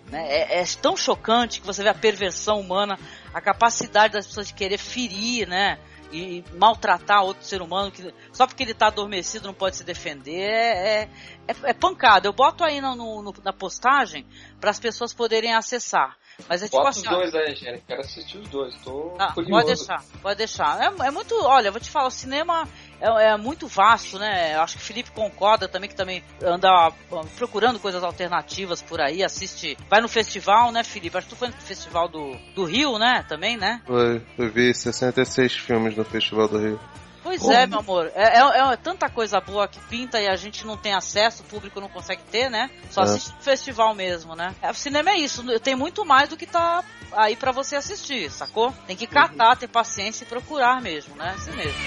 né, é, é tão chocante que você vê a perversão humana, a capacidade das pessoas de querer ferir, né? E maltratar outro ser humano que só porque ele tá adormecido não pode se defender é, é, é- é pancada. Eu boto aí no- no- na postagem para as pessoas poderem acessar. Mas é tipo Bota assim. os ó, dois aí, gente. Quero assistir os dois. Tô ah, curioso. pode deixar, pode deixar. É, é muito, olha, vou te falar, o cinema é, é muito vasto, né? Eu acho que o Felipe concorda também que também anda procurando coisas alternativas por aí, assiste, vai no festival, né, Felipe? Acho que tu foi no festival do, do Rio, né? Também, né? Foi, eu vi 66 filmes no Festival do Rio. Pois é, meu amor. É, é- é tanta coisa boa que pinta e a gente não tem acesso, o público não consegue ter, né? Só É. assiste no festival mesmo, né? É, o cinema é isso, tem muito mais do que tá aí pra você assistir, sacou? Tem que catar, ter paciência e procurar mesmo, né? Assim mesmo.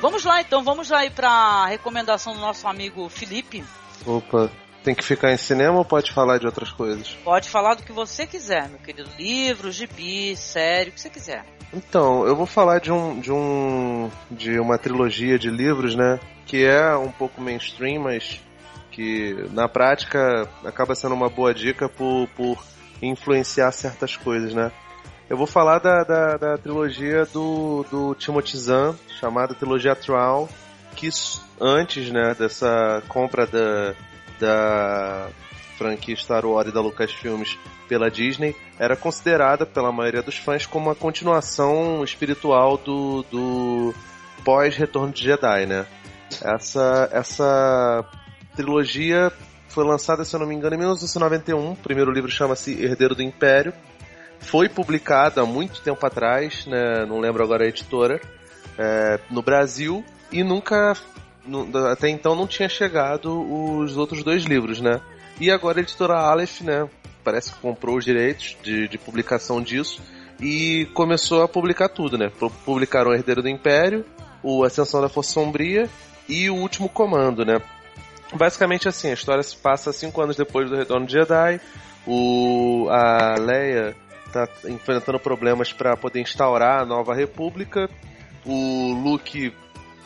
Vamos lá então, vamos lá aí pra recomendação do nosso amigo Felipe. Opa, tem que ficar em cinema ou pode falar de outras coisas? Pode falar do que você quiser, meu querido. Livro, gibi, série, o que você quiser. Então, eu vou falar de um de um de uma trilogia de livros, né, que é um pouco mainstream, mas que na prática acaba sendo uma boa dica por, por influenciar certas coisas, né? Eu vou falar da, da, da trilogia do, do Timothy Zahn, chamada Trilogia Trial, que antes né, dessa compra da, da franquia Star Wars e da Lucasfilmes pela Disney, era considerada pela maioria dos fãs como a continuação espiritual do, do pós-Retorno de Jedi, né? Essa, essa trilogia foi lançada, se eu não me engano, em 1991. O primeiro livro chama-se Herdeiro do Império. Foi publicado há muito tempo atrás, né? não lembro agora a editora, é, no Brasil e nunca, nu- até então não tinha chegado os outros dois livros, né? E agora a editora Aleph, né? Parece que comprou os direitos de, de publicação disso e começou a publicar tudo, né? Pu- Publicaram o Herdeiro do Império, o Ascensão da Força Sombria e o Último Comando, né? Basicamente assim, a história se passa cinco anos depois do Retorno de Jedi. O, a Leia tá enfrentando problemas para poder instaurar a nova república. O Luke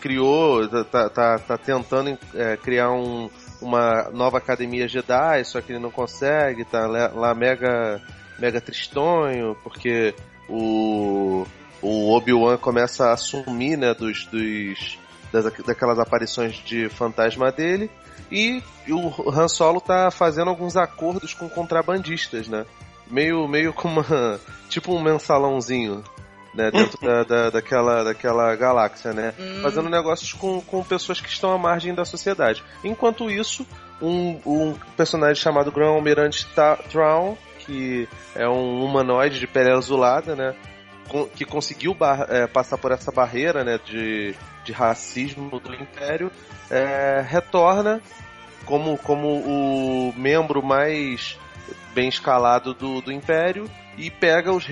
criou, tá, tá, tá- tá tentando é, criar um- uma nova academia Jedi, só que ele não consegue, tá lá, mega, mega tristonho, porque o, o Obi-Wan começa a assumir né, dos, dos, das, daquelas aparições de fantasma dele. E o Han Solo tá fazendo alguns acordos com contrabandistas, né? Meio, meio como uma. *laughs* Tipo um mensalãozinho, né? Dentro da, da, daquela, daquela galáxia, né? Fazendo negócios com, com pessoas que estão à margem da sociedade. Enquanto isso, um, um personagem chamado Grão Almirante Thrawn, que é um humanoide de pele azulada, né? que conseguiu bar- é, passar por essa barreira né, de, de racismo do Império, é, retorna como, como o membro mais bem escalado do, do Império e pega os,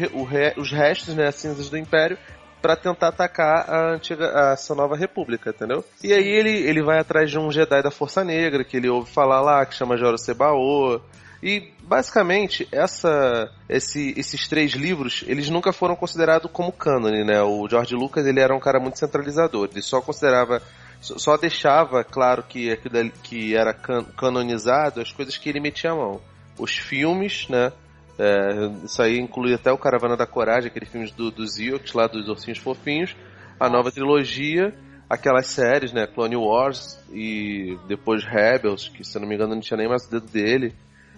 os restos, né, as cinzas do Império, para tentar atacar a antiga, a- essa nova república, entendeu? E aí ele, ele vai atrás de um Jedi da Força Negra, que ele ouve falar lá, que chama Joro Sebaô, e basicamente essa, esse- esses três livros eles nunca foram considerados como cânone, né? O George Lucas ele era um cara muito centralizador, ele só considerava, só deixava claro que aquilo que era can- canonizado as coisas que ele metia a mão. Os filmes, né? É, isso aí inclui até o Caravana da Coragem, aquele filme do, dos Ewoks lá dos Ursinhos Fofinhos, a nova trilogia, aquelas séries, né? Clone Wars e depois Rebels, que se não me engano não tinha nem mais o dedo dele.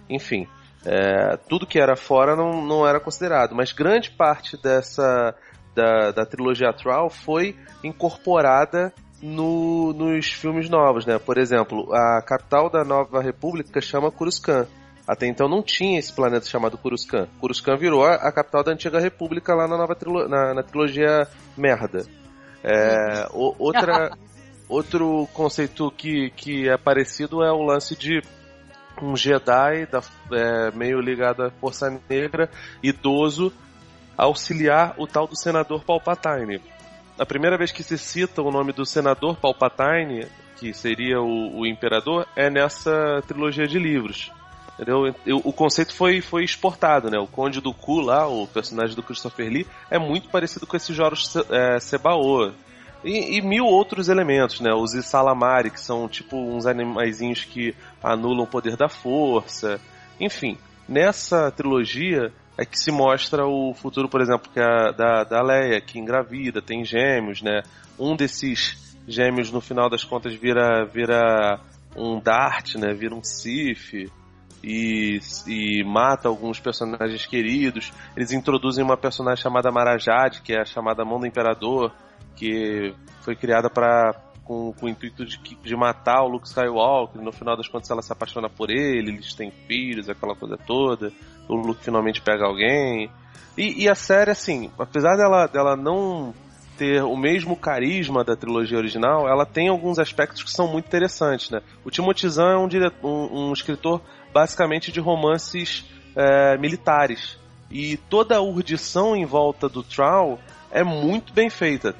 Enfim, é, tudo que era fora não, não era considerado, mas grande parte dessa da, da trilogia Troll foi incorporada no, nos filmes novos, né? Por exemplo, a capital da Nova República chama Coruscant. Até então não tinha esse planeta chamado Coruscant. Coruscant virou a, capital da antiga República lá na nova trilo- na, na trilogia merda. É, o- outra, *laughs* outro conceito que, que é parecido é o lance de um Jedi da, é, meio ligado à Força Negra, idoso, auxiliar o tal do senador Palpatine. A primeira vez que se cita o nome do senador Palpatine, que seria o, o imperador, é nessa trilogia de livros. Entendeu? O conceito foi, foi exportado, né? O Conde do Ku lá, o personagem do Christopher Lee, é muito parecido com esse Joros é, Sebaô. E, e, mil outros elementos, né? Os Isalamari, que são tipo uns animaizinhos que anulam o poder da força. Enfim, nessa trilogia é que se mostra o futuro, por exemplo, que é da, da Leia, que engravida, tem gêmeos, né? Um desses gêmeos, no final das contas, vira, vira um Dart, né? Vira um Sith e, e mata alguns personagens queridos. Eles introduzem uma personagem chamada Marajade, que é a chamada Mão do Imperador, que foi criada para com, com, o intuito de, de matar o Luke Skywalker. No final das contas, ela se apaixona por ele, eles têm filhos, aquela coisa toda. O Luke finalmente pega alguém. E, e a série, assim, apesar dela, dela não ter o mesmo carisma da trilogia original, ela tem alguns aspectos que são muito interessantes, né? O Timothy Zahn é um, diretor, um, um escritor basicamente de romances é, militares. E toda a urdição em volta do Troll é muito bem feita.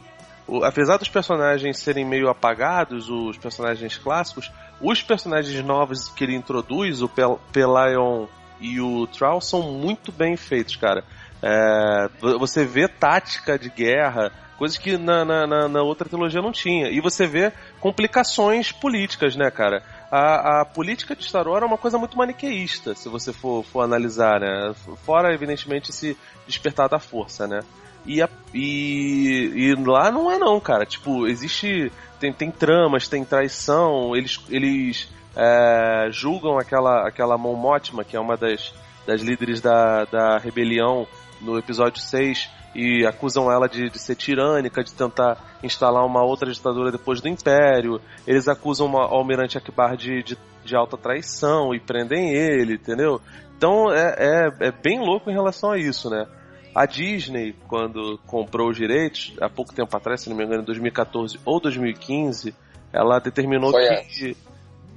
O, apesar dos personagens serem meio apagados, os personagens clássicos, os personagens novos que ele introduz, o Pel Pelion e o Troll, são muito bem feitos, cara. É, você vê tática de guerra, coisas que na, na, na, outra trilogia não tinha. E você vê complicações políticas, né, cara? A, a política de Star Wars é uma coisa muito maniqueísta, se você for, for analisar, né? Fora, evidentemente, esse despertar da força, né? E, a, e, e lá não é não, cara. Tipo, existe. Tem, tem tramas, tem traição, eles, eles é, julgam aquela, aquela Mon Mothma, que é uma das, das líderes da, da rebelião no episódio 6 e acusam ela de, de, ser tirânica, de tentar instalar uma outra ditadura depois do Império. Eles acusam o Almirante Akbar de, de, de, alta traição e prendem ele, entendeu? Então é, é, é, bem louco em relação a isso, né? A Disney, quando comprou os direitos, há pouco tempo atrás, se não me engano, em 2014 ou 2015, ela determinou foi que.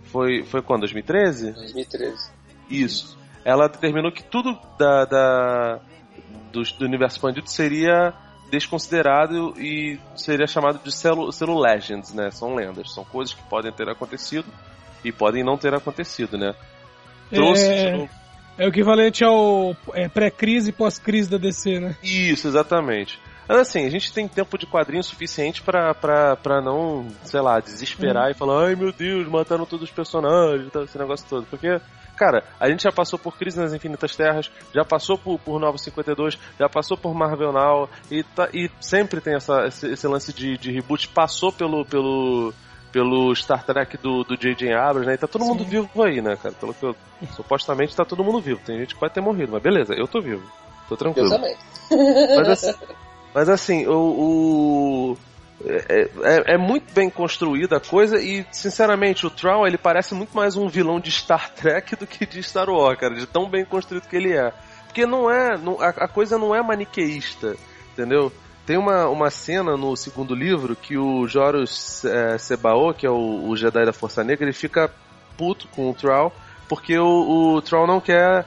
Foi, foi quando? 2013? 2013. Isso. Ela determinou que tudo da, da do, do universo expandido seria desconsiderado e seria chamado de selo, selo Legends, né? São lendas, são coisas que podem ter acontecido e podem não ter acontecido, né? Trouxe é, é o equivalente ao é, pré-crise e pós-crise da DC, né? Isso, exatamente. Mas assim, a gente tem tempo de quadrinho suficiente pra não, sei lá, desesperar hum. e falar, ai meu Deus, mataram todos os personagens, esse negócio todo. Porque Cara, a gente já passou por Crise nas Infinitas Terras, já passou por, por 952, já passou por Marvel Now, e, tá, e sempre tem essa, esse, esse lance de, de reboot, passou pelo, pelo, pelo Star Trek do J.J. Abrams, né? E tá todo Sim. mundo vivo aí, né, cara? Pelo que eu, supostamente tá todo mundo vivo. Tem gente que pode ter morrido, mas beleza, eu tô vivo. Tô tranquilo. Eu também. Mas assim, mas assim o, o é, é, é, muito bem construída a coisa e, sinceramente, o Troll ele parece muito mais um vilão de Star *laughs* Trek do que de Star Wars, cara, de tão bem construído que ele é. Porque não é. Não, a, a, coisa não é maniqueísta, entendeu? Tem uma, uma cena no segundo livro que o Joros é, Sebao, que é o, o, Jedi da Força Negra, ele fica puto com o Troll porque o, o Troll não quer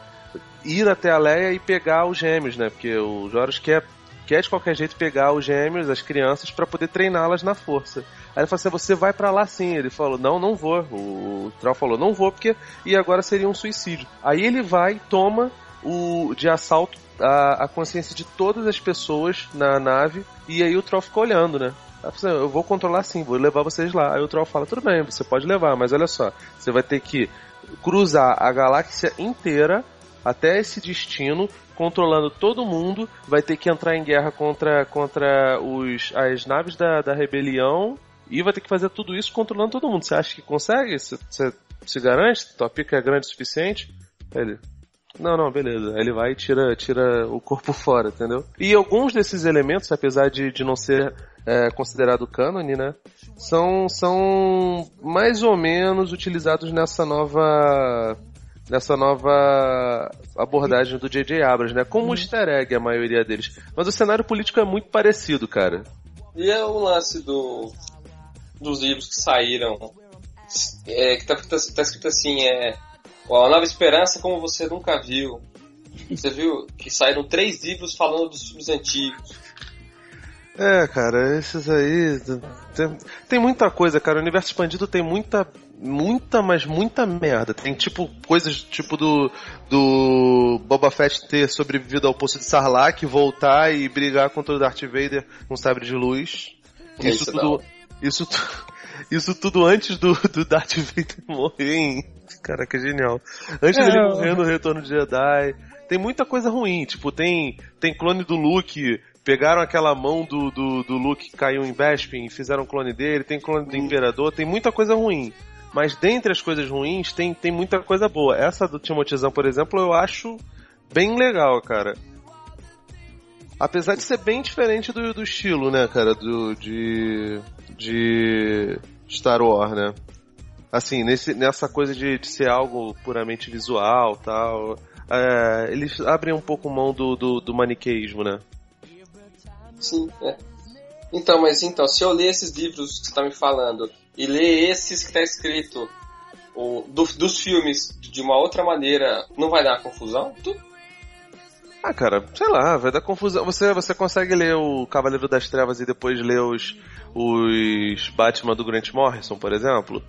ir até a Leia e pegar os gêmeos, né? Porque o Joros quer quer de qualquer jeito pegar os gêmeos, as crianças, para poder treiná-las na força. Aí ele falou assim: você vai para lá sim. Ele falou: não, não vou. O Troll falou: não vou, porque. E agora seria um suicídio. Aí ele vai, toma o de assalto a, a consciência de todas as pessoas na nave, e aí o Troll ficou olhando, né? Assim, eu vou controlar sim, vou levar vocês lá. Aí o Troll fala: tudo bem, você pode levar, mas olha só, você vai ter que cruzar a galáxia inteira até esse destino, controlando todo mundo, vai ter que entrar em guerra contra, contra os, as naves da, da rebelião e vai ter que fazer tudo isso controlando todo mundo. Você acha que consegue? Você, se garante? Tua pica é grande o suficiente? Ele. Não, não, beleza. Aí ele vai e tira, tira o corpo *laughs* fora, entendeu? E alguns desses elementos, apesar de, de não ser é, considerado cânone, né? São, são mais ou menos utilizados nessa nova nessa nova abordagem do J.J. Abrams, né? Como um easter egg a maioria deles. Mas o cenário político é muito parecido, cara. E é o lance do dos livros que saíram, é, que tá, tá, tá escrito assim, é a Nova Esperança como você nunca viu. Você viu que saíram três livros falando dos filmes antigos. É, cara, esses aí. Tem, tem muita coisa, cara. O universo expandido tem muita. Muita, mas muita merda. Tem tipo coisas tipo do. Do Boba Fett ter sobrevivido ao poço de Sarlacc, voltar e brigar contra o Darth Vader com sabre de luz. É, Isso isso tudo. Isso, *laughs* isso tudo antes do, do Darth Vader *laughs* morrer, hein? Caraca, genial. Antes É, dele eu- morrer no Retorno de Jedi. Tem muita coisa ruim, tipo, tem, tem clone do Luke, pegaram aquela mão do, do, do Luke que caiu em Bespin e fizeram clone dele, tem clone do Imperador, tem muita coisa ruim. Mas dentre as coisas ruins, tem, tem muita coisa boa. Essa do Timothezão, por exemplo, eu acho bem legal, cara. Apesar de ser bem diferente do, do estilo, né, cara, do, de, de Star Wars, né? Assim, nesse, nessa coisa de, de ser algo puramente visual tal, é, eles abrem um pouco mão do, do, do maniqueísmo, né? Sim, é. Então, mas então, se eu ler esses livros que você tá me falando e ler esses que tá escrito o, do- dos filmes de uma outra maneira, não vai dar confusão? Tu- Ah, cara, sei lá, vai dar confusão. Você, você consegue ler o Cavaleiro das Trevas e depois ler os, os Batman do Grant Morrison, por exemplo?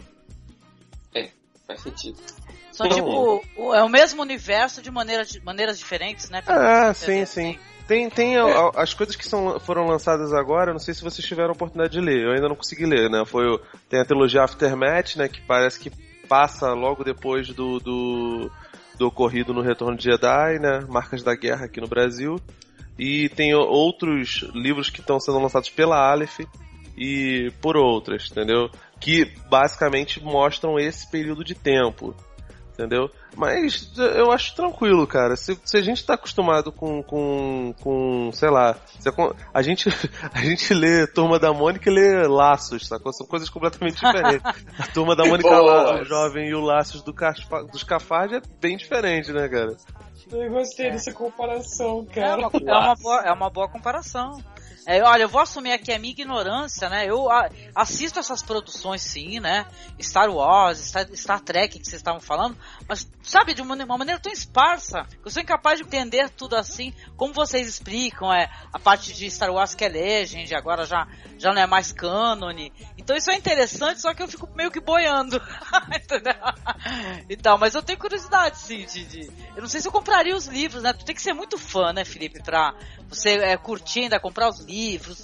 É, faz sentido. São tipo, o- é o mesmo universo de maneiras, de maneiras diferentes, né? Ah, sim, sim. ver, Tem, tem a- a- as coisas que são, foram lançadas agora, não sei se vocês tiveram a oportunidade de ler, eu ainda não consegui ler, né? Foi tem a trilogia Aftermath, né? Que parece que passa logo depois do, do, do ocorrido no Retorno de Jedi, né? Marcas da Guerra aqui no Brasil. E tem outros livros que estão sendo lançados pela Aleph e por outras, entendeu? Que basicamente mostram esse período de tempo entendeu? Mas eu acho tranquilo, cara. Se, se a gente tá acostumado com, com, com sei lá, se a, gente *laughs* a gente lê Turma da Mônica e lê Laços, sacou? São coisas completamente diferentes. A Turma da *laughs* Mônica lá, o jovem e o Laços do Caspa, dos Cafage é bem diferente, né, cara? Eu gostei dessa comparação, É cara. uma, é uma boa, é uma boa *laughs* comparação. É, olha, eu vou assumir aqui a minha ignorância, né? Eu a- assisto essas produções sim, né? Star Wars, Star, Star Trek que vocês estavam falando, mas sabe, de uma, uma maneira tão esparsa, eu sou incapaz de entender tudo assim, como vocês explicam, é a parte de Star Wars que é Legend, agora já, já não é mais cânone. Então isso é interessante, só que eu fico meio que boiando. *laughs* Entendeu? Então, mas eu tenho curiosidade, sim, de, de- Eu não sei se eu compraria os livros, né? Tu tem que ser muito fã, né, Felipe, pra você é, curtir ainda, comprar os livros,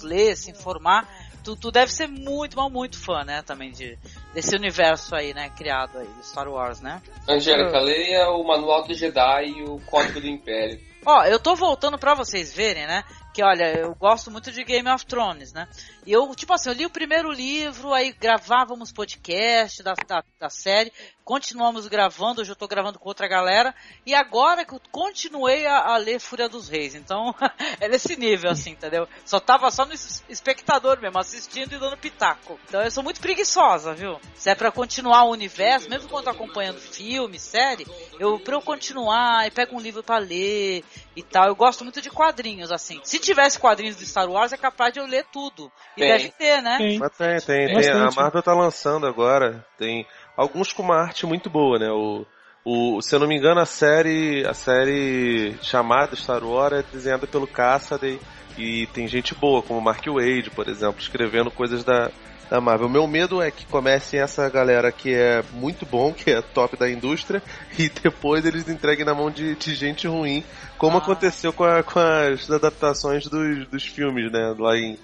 ler, se informar. Tu, tu deve ser muito, mas muito fã, né, também de, desse universo aí, né, criado aí, do Star Wars, né? Angélica, leia o Manual do Jedi e o Código do Império. Ó, eu tô voltando pra vocês verem, né? Que olha, eu gosto muito de Game of Thrones, né? E eu, tipo assim, eu li o primeiro livro, aí gravávamos podcast da, da, da série, continuamos gravando, hoje eu tô gravando com outra galera, e agora que eu continuei a, a ler Fúria dos Reis. Então, *laughs* é nesse nível, assim, entendeu? Só tava só no es- espectador mesmo, assistindo e dando pitaco. Então eu sou muito preguiçosa, viu? Se é pra continuar o universo, mesmo quando tô acompanhando filme, série, eu, pra eu continuar, eu pego um livro pra ler e tal. Eu gosto muito de quadrinhos, assim. Se tivesse quadrinhos do Star Wars, é capaz de eu ler tudo. E Tem. deve ter, né? Tem. Mas tem, tem, tem. A Marvel tá lançando agora. Tem alguns com uma arte muito boa, né? O, o, se eu não me engano, a série, a série chamada Star Wars é desenhada pelo Cassidy e tem gente boa, como Mark Wade, por exemplo, escrevendo coisas da, da Marvel. O meu medo é que comece essa galera que é muito bom, que é top da indústria, *laughs* e depois eles entreguem na mão de, de gente ruim, como Ah. aconteceu com, a- com as adaptações dos, dos filmes, né? Lá em,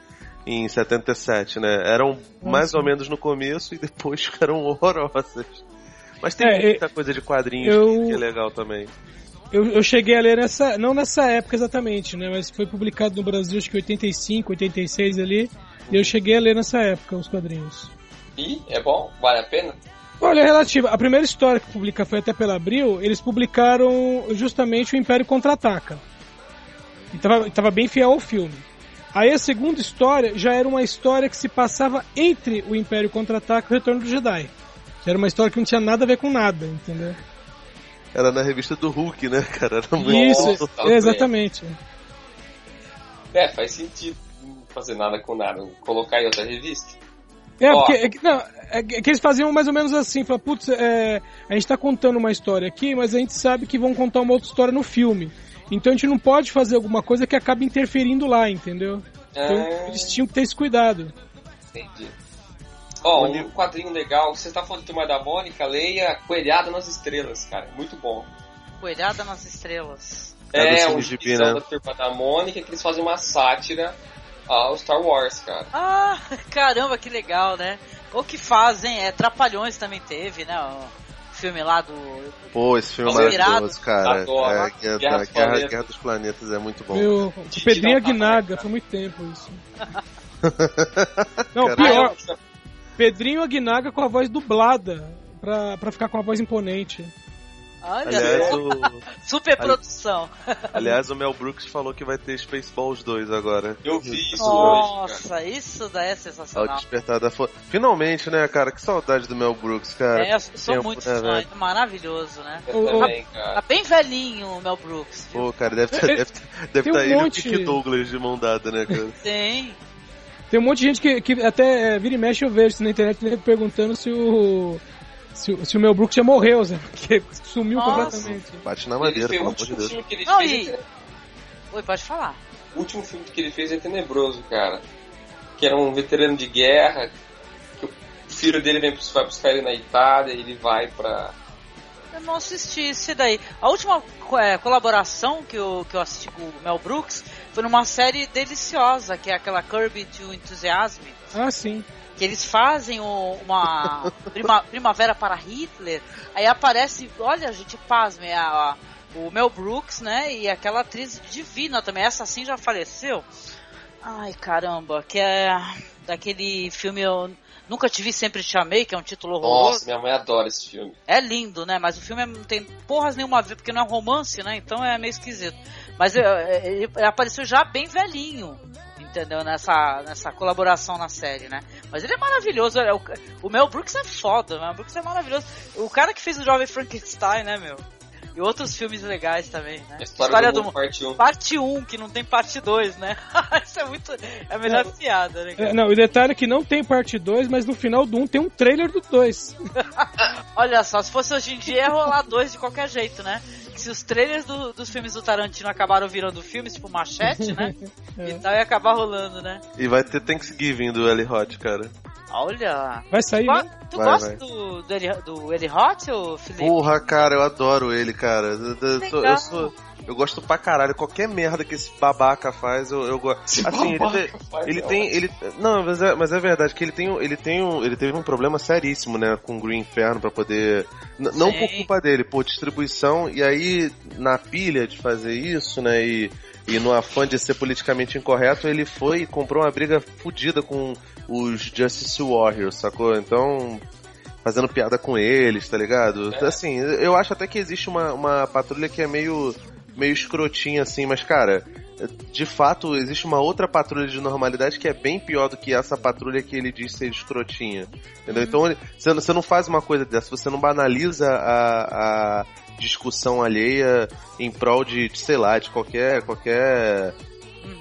em 77, né? Eram mais ou menos no começo e depois *laughs* ficaram horrorosas. Mas tem É, muita coisa de quadrinhos eu- que é legal também. Eu, eu cheguei a ler nessa, não nessa época exatamente, né? Mas foi publicado no Brasil acho que 85, 86 ali. E eu cheguei a ler nessa época os quadrinhos. E é bom? Vale a pena? Olha, é relativa. A primeira história que publica foi até pela Abril, eles publicaram justamente o Império Contra-Ataca. E tava, tava bem fiel ao filme. Aí a segunda história já era uma história que se passava entre o Império Contra-Ataca e o Retorno do Jedi. Já era uma história que não tinha nada a ver com nada, entendeu? Era na revista do Hulk, né, cara? Era muito Isso, bem. exatamente. É, faz sentido não fazer nada com nada. Colocar em outra revista. É, Ó. porque é que, não, é que é que eles faziam mais ou menos assim, fala, putz, é, a gente tá contando uma história aqui, mas a gente sabe que vão contar uma outra história no filme. Então a gente não pode fazer alguma coisa que acabe interferindo lá, entendeu? Então É. eles tinham que ter esse cuidado. Entendi. Ó, um quadrinho legal, você tá falando de Turma da Mônica, leia Coelhada nas Estrelas, cara. Muito bom. Coelhada nas estrelas. É É, um Gibi, né? da Turma da Mônica que eles fazem uma sátira ao Star Wars, cara. Ah, *laughs* caramba, que legal, né? Ou que fazem, é, Trapalhões também teve, né? Filme lá do. Pô, esse filme é Os maravilhoso, cara. Adoro. É, Guerra, Guerra dos Guerra- Planetas. Guerra dos Planetas é muito bom. Meu, o Pedrinho Aguinaga, foi muito tempo isso. *laughs* Não, Caralho. pior. Pedrinho Aguinaga com a voz dublada, pra, pra ficar com a voz imponente. Olha Aliás, o- *laughs* Super produção. Aliás, o Mel Brooks falou que vai ter Spaceballs 2 agora. Eu vi isso Nossa, isso daí é Ao sensacional. despertar da fo... Finalmente, né, cara? Que saudade do Mel Brooks, cara. É, eu sou Tempo, muito né, fã, velho? maravilhoso, né? Eu também, Tá- cara. Tá bem velhinho o Mel Brooks. Pô, cara, deve estar deve, *laughs* deve Tem tá um ele monte- e o Douglas de mão dada, né, cara? *laughs* Tem. Tem um monte de gente que, que até é, vira e mexe eu vejo isso na internet nego perguntando se o. Se, o- se o Mel Brooks já morreu, Zé, porque sumiu Nossa. completamente. Bate na madeira, pelo amor de último Deus. filme que ele Não, fez. e- é- Oi, pode falar. O último filme que ele fez é tenebroso, cara. Que era um veterano de guerra. Que o filho dele vem vai buscar ele na Itália e ele vai pra. Eu não assisti esse daí. A última co- é, colaboração que eu, que eu assisti com o Mel Brooks foi numa série deliciosa, que é aquela Kirby to Enthusiasm. Ah, sim. Que eles fazem uma *laughs* prima- primavera para Hitler. Aí aparece, olha, gente, pasme, a, a- o Mel Brooks, né? E aquela atriz divina também. Essa sim já faleceu. Ai, caramba, que é daquele filme Eu Nunca Te Vi, Sempre Te Amei, que é um título horroroso. Nossa, minha mãe adora esse filme. É lindo, né? Mas o filme é- não tem porras nenhuma a ver, porque não é romance, né? Então é meio esquisito. Mas é, ele apareceu já bem velhinho, entendeu? Nessa, nessa colaboração na série, né? Mas ele é maravilhoso. é, O, o Mel Brooks é foda, o Mel Brooks é maravilhoso. O cara que fez o Jovem Frankenstein, né, meu? E outros filmes legais também, né? A História do Mundo, parte 1. Parte 1, que não tem parte 2, né? *laughs* Isso é muito. É a melhor piada, né? É, cara? não, o detalhe é que não tem parte 2, mas no final do 1 um tem um trailer do 2. *laughs* Olha só, se fosse hoje em dia ia rolar dois de qualquer jeito, né? Se os trailers do- dos filmes do Tarantino acabaram virando filmes, tipo Machete, né? *laughs* Então ia acabar rolando, né? E vai ter Thanksgiving do Eli Hot, cara. Olha. Vai sair, né? tu Vai, gosta vai. do, do, Eli, do Eli Hot, ou Felipe? Porra, cara, eu adoro ele, cara. Eu, eu- eu sou- eu gosto pra caralho. Qualquer merda que esse babaca faz, eu, eu gosto. *laughs* Assim, ele, tem- ele é tem. Ele, não, mas é, mas é verdade que ele tem, um- ele tem um, ele teve um problema seríssimo, né, com o Green Inferno pra poder. Não por culpa dele, por distribuição. E aí, na pilha de fazer isso, né, e, e no afã de ser politicamente incorreto, ele foi e comprou uma briga fodida com os Justice Warriors, sacou? Então, fazendo piada com eles, tá ligado? Assim, eu acho até que existe uma, uma patrulha que é meio, meio escrotinha, assim, mas, cara, de fato, existe uma outra patrulha de normalidade que é bem pior do que essa patrulha que ele diz ser escrotinha. Entendeu? Então, ele- você, não- você não faz uma coisa dessa, você não banaliza a, a discussão alheia em prol de, de, sei lá, de qualquer, qualquer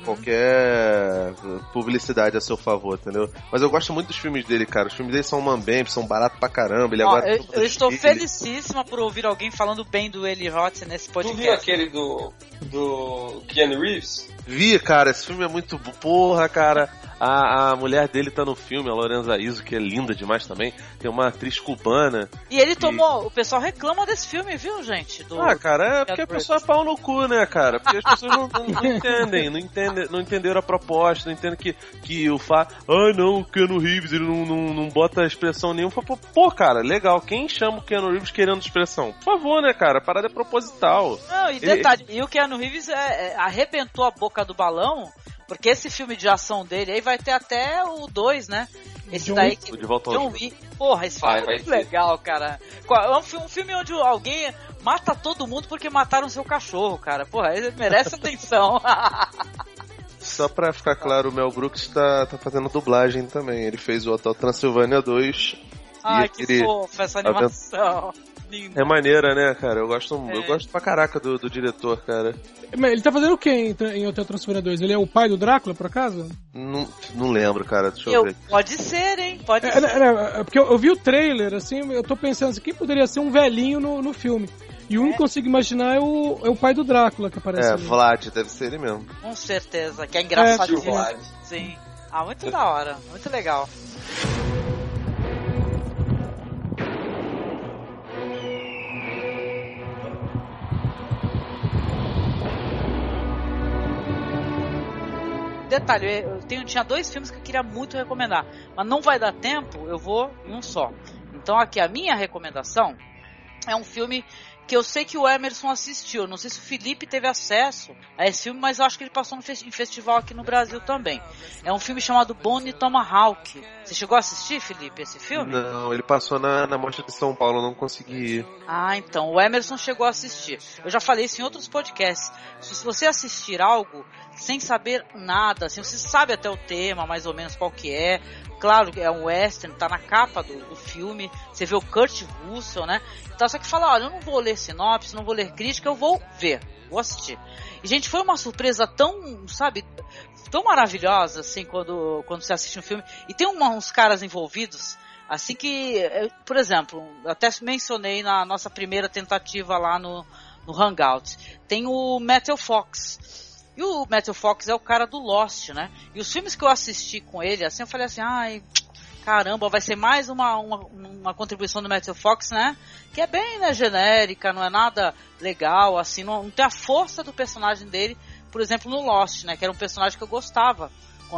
qualquer publicidade a seu favor, entendeu? Mas eu gosto muito dos filmes dele, cara. Os filmes dele são mambembe, são baratos pra caramba. Ele Ó, agora eu, tem eu estou felicíssima por ouvir alguém falando bem do Eli Roth nesse Tu podcast. viu aquele do. do Keanu Reeves? Vi, cara, esse filme é muito. Porra, cara. A, a mulher dele tá no filme, a Lorenza Iso, que é linda demais também. Tem uma atriz cubana. E ele tomou. O pessoal reclama desse filme, viu, gente? Do- Ah, cara, é porque a pessoa é pau no cu, né, cara? Porque as pessoas não, não- não entendem, não entendem, não entenderam a proposta, não entendem que, que o fa... Ah, não, o Keanu Reeves, ele não, não, não bota expressão nenhuma. Pô, cara, legal, quem chama o Keanu Reeves querendo expressão? Por favor, né, cara? A parada é proposital. Não, e Ele- detalhe, e o Keanu Reeves é, é, arrebentou a boca do balão, porque esse filme de ação dele aí vai ter até o 2, né? Esse John daí que. De Volta John. Wick. Porra, esse filme Vai, é vai muito legal, cara. É um, fi- um filme onde alguém mata todo mundo porque mataram seu cachorro, cara. Porra, ele merece *laughs* atenção. *laughs* Só pra ficar claro, o Mel Brooks tá, tá fazendo dublagem também. Ele fez o Hotel Transilvânia 2. Ai, e que fofa essa animação. Linda. É maneira, né, cara? Eu gosto, eu É. gosto pra caraca do, do diretor, cara. Mas ele tá fazendo o que em, em Hotel Transformador 2? Ele é o pai do Drácula, por acaso? Não, não lembro, cara. Deixa eu, Eu, ver. pode ser, hein? Pode É, ser. é, é, é, porque eu, eu vi o trailer, assim, eu tô pensando assim, quem poderia ser um velhinho no, no filme? E o único que eu consigo imaginar é o, é o pai do Drácula que aparece É, ali. Vlad, deve ser ele mesmo. Com certeza, que é engraçadinho. É, Vlad. Sim. Ah, muito da hora, muito legal. Detalhe, eu tenho, tinha dois filmes que eu queria muito recomendar, mas não vai dar tempo, eu vou em um só. Então aqui a minha recomendação é um filme que eu sei que o Emerson assistiu. Não sei se o Felipe teve acesso a esse filme, mas eu acho que ele passou em festival aqui no Brasil também. É um filme chamado Bonnie Tomahawk. Você chegou a assistir, Felipe, esse filme? Não, ele passou na, na Mostra de São Paulo, não consegui ir. Ah, então, o Emerson chegou a assistir. Eu já falei isso em outros podcasts. Se você assistir algo sem saber nada, assim, você sabe até o tema, mais ou menos qual que é. Claro, é um western, tá na capa do, do filme. Você vê o Kurt Russell, né? Então só que fala, olha, eu não vou ler sinopse, não vou ler crítica, eu vou ver, vou assistir. E, gente, foi uma surpresa tão, sabe, tão maravilhosa, assim, quando, quando você assiste um filme. E tem uma- uns caras envolvidos, assim que, eh, por exemplo, até mencionei na nossa primeira tentativa lá no, no Hangout. Tem o Metal Fox. E o Matthew Fox é o cara do Lost, né? E os filmes que eu assisti com ele, assim, eu falei assim, ai, caramba, vai ser mais uma, uma, uma contribuição do Matthew Fox, né? Que é bem né, genérica, não é nada legal, assim, não, não tem a força do personagem dele, por exemplo, no Lost, né? Que era um personagem que eu gostava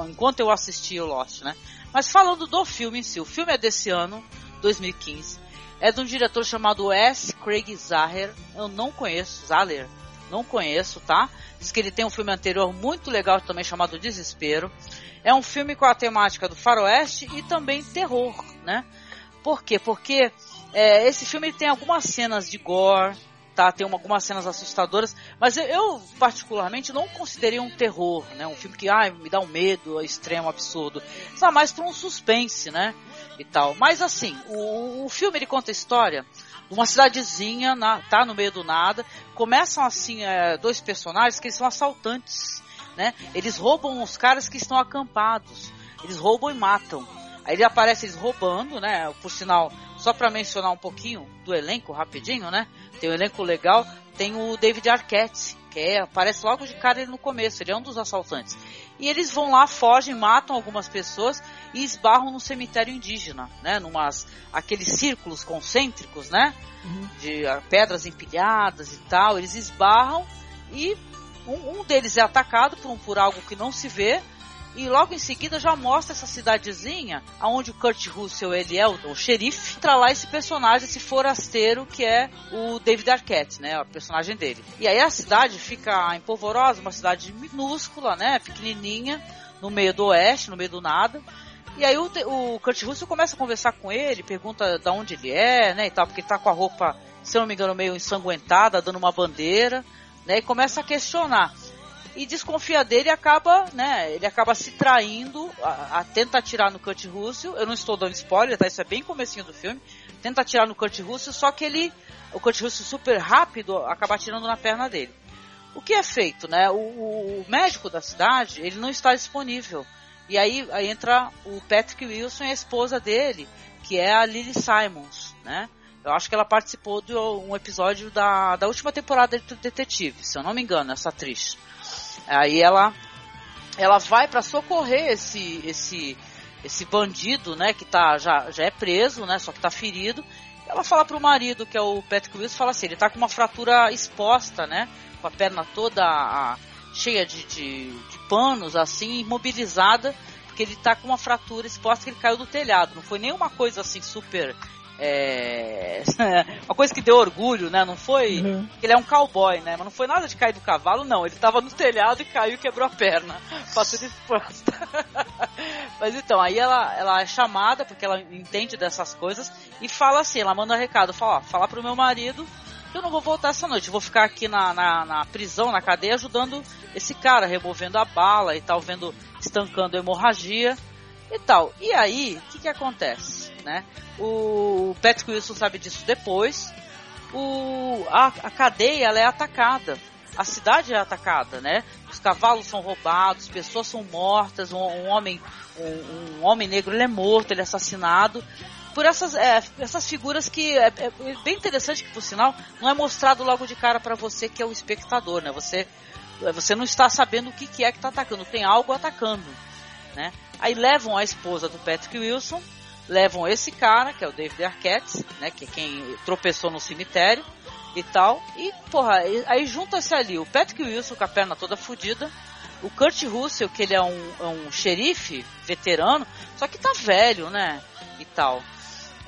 enquanto eu assistia o Lost, né? Mas falando do filme em si, o filme é desse ano, 2015. É de um diretor chamado S. Craig Zahler. Eu não conheço, Zahler. Não conheço, tá? Diz que ele tem um filme anterior muito legal também chamado Desespero. É um filme com a temática do faroeste e também terror, né? Por quê? Porque é, esse filme tem algumas cenas de gore, tá? Tem uma- algumas cenas assustadoras, mas eu, eu, particularmente não considerei um terror, né? Um filme que ai, me dá um medo extremo, absurdo. Só mais para um suspense, né? E tal. Mas assim, o, o filme ele conta a história uma cidadezinha, na, tá no meio do nada. Começam assim é, dois personagens que são assaltantes, né? Eles roubam os caras que estão acampados. Eles roubam e matam. Aí ele aparece eles roubando, né? Por sinal, só para mencionar um pouquinho do elenco rapidinho, né? Tem um elenco legal, tem o David Arquette, que é, aparece logo de cara ele no começo, ele é um dos assaltantes. E eles vão lá, fogem, matam algumas pessoas e esbarram no cemitério indígena, né? Numas aqueles círculos concêntricos, né? De ah, pedras empilhadas e tal. Eles esbarram e um, um deles é atacado por, um, por algo que não se vê e logo em seguida já mostra essa cidadezinha aonde o Kurt Russell ele é o, o xerife entra lá esse personagem esse forasteiro que é o David Arquette né o personagem dele. E aí a cidade fica em polvorosa uma cidade minúscula né pequenininha no meio do oeste no meio do nada. E aí o, o Kurt Russell começa a conversar com ele pergunta de onde ele é né e tal porque ele tá com a roupa se eu não me engano meio ensanguentada dando uma bandeira né e começa a questionar e desconfia dele e acaba, né, ele acaba se traindo, a, a, tenta atirar no Kurt Russell, eu não estou dando spoiler, tá, isso é bem comecinho do filme, tenta atirar no Kurt Russell, só que ele, o Kurt Russell super rápido, acaba atirando na perna dele. O que é feito, né, o, o médico da cidade, ele não está disponível, e aí, aí entra o Patrick Wilson e a esposa dele, que é a Lily Simons, né, eu acho que ela participou de um episódio da, da última temporada de Detetive, se eu não me engano, essa atriz. Aí ela ela vai para socorrer esse esse esse bandido, né, que tá já, já é preso, né, só que tá ferido. Ela fala pro marido, que é o Patrick Wilson, fala assim, ele tá com uma fratura exposta, né, com a perna toda a, cheia de, de, de panos, assim, imobilizada, porque ele tá com uma fratura exposta que ele caiu do telhado. Não foi nenhuma coisa assim super é... *laughs* uma coisa que deu orgulho, né? Não foi. Uhum. Ele é um cowboy, né? Mas não foi nada de cair do cavalo, não. Ele tava no telhado e caiu e quebrou a perna. *laughs* Passou exposta. *laughs* Mas então, aí ela, ela é chamada, porque ela entende dessas coisas, e fala assim: ela manda um recado, fala, ó, fala pro meu marido que eu não vou voltar essa noite, eu vou ficar aqui na, na, na prisão, na cadeia, ajudando esse cara, removendo a bala e tal, vendo, estancando a hemorragia e tal. E aí, o que, que acontece? Né? O Patrick Wilson sabe disso depois. O, a, a cadeia ela é atacada. A cidade é atacada, né? os cavalos são roubados, pessoas são mortas, um, um homem, um, um, homem negro ele é morto, ele é assassinado por essas, é, essas figuras que é, é, bem interessante que por sinal não é mostrado logo de cara para você que é o espectador, né? Você você não está sabendo o que, que é que está atacando, tem algo atacando, né? Aí levam a esposa do Patrick Wilson, levam esse cara, que é o David Arquette, né? Que é quem tropeçou no cemitério e tal. E, porra, aí junta-se ali o Patrick Wilson com a perna toda fodida, o Kurt Russell, que ele é um, é um xerife veterano, só que tá velho, né? E tal.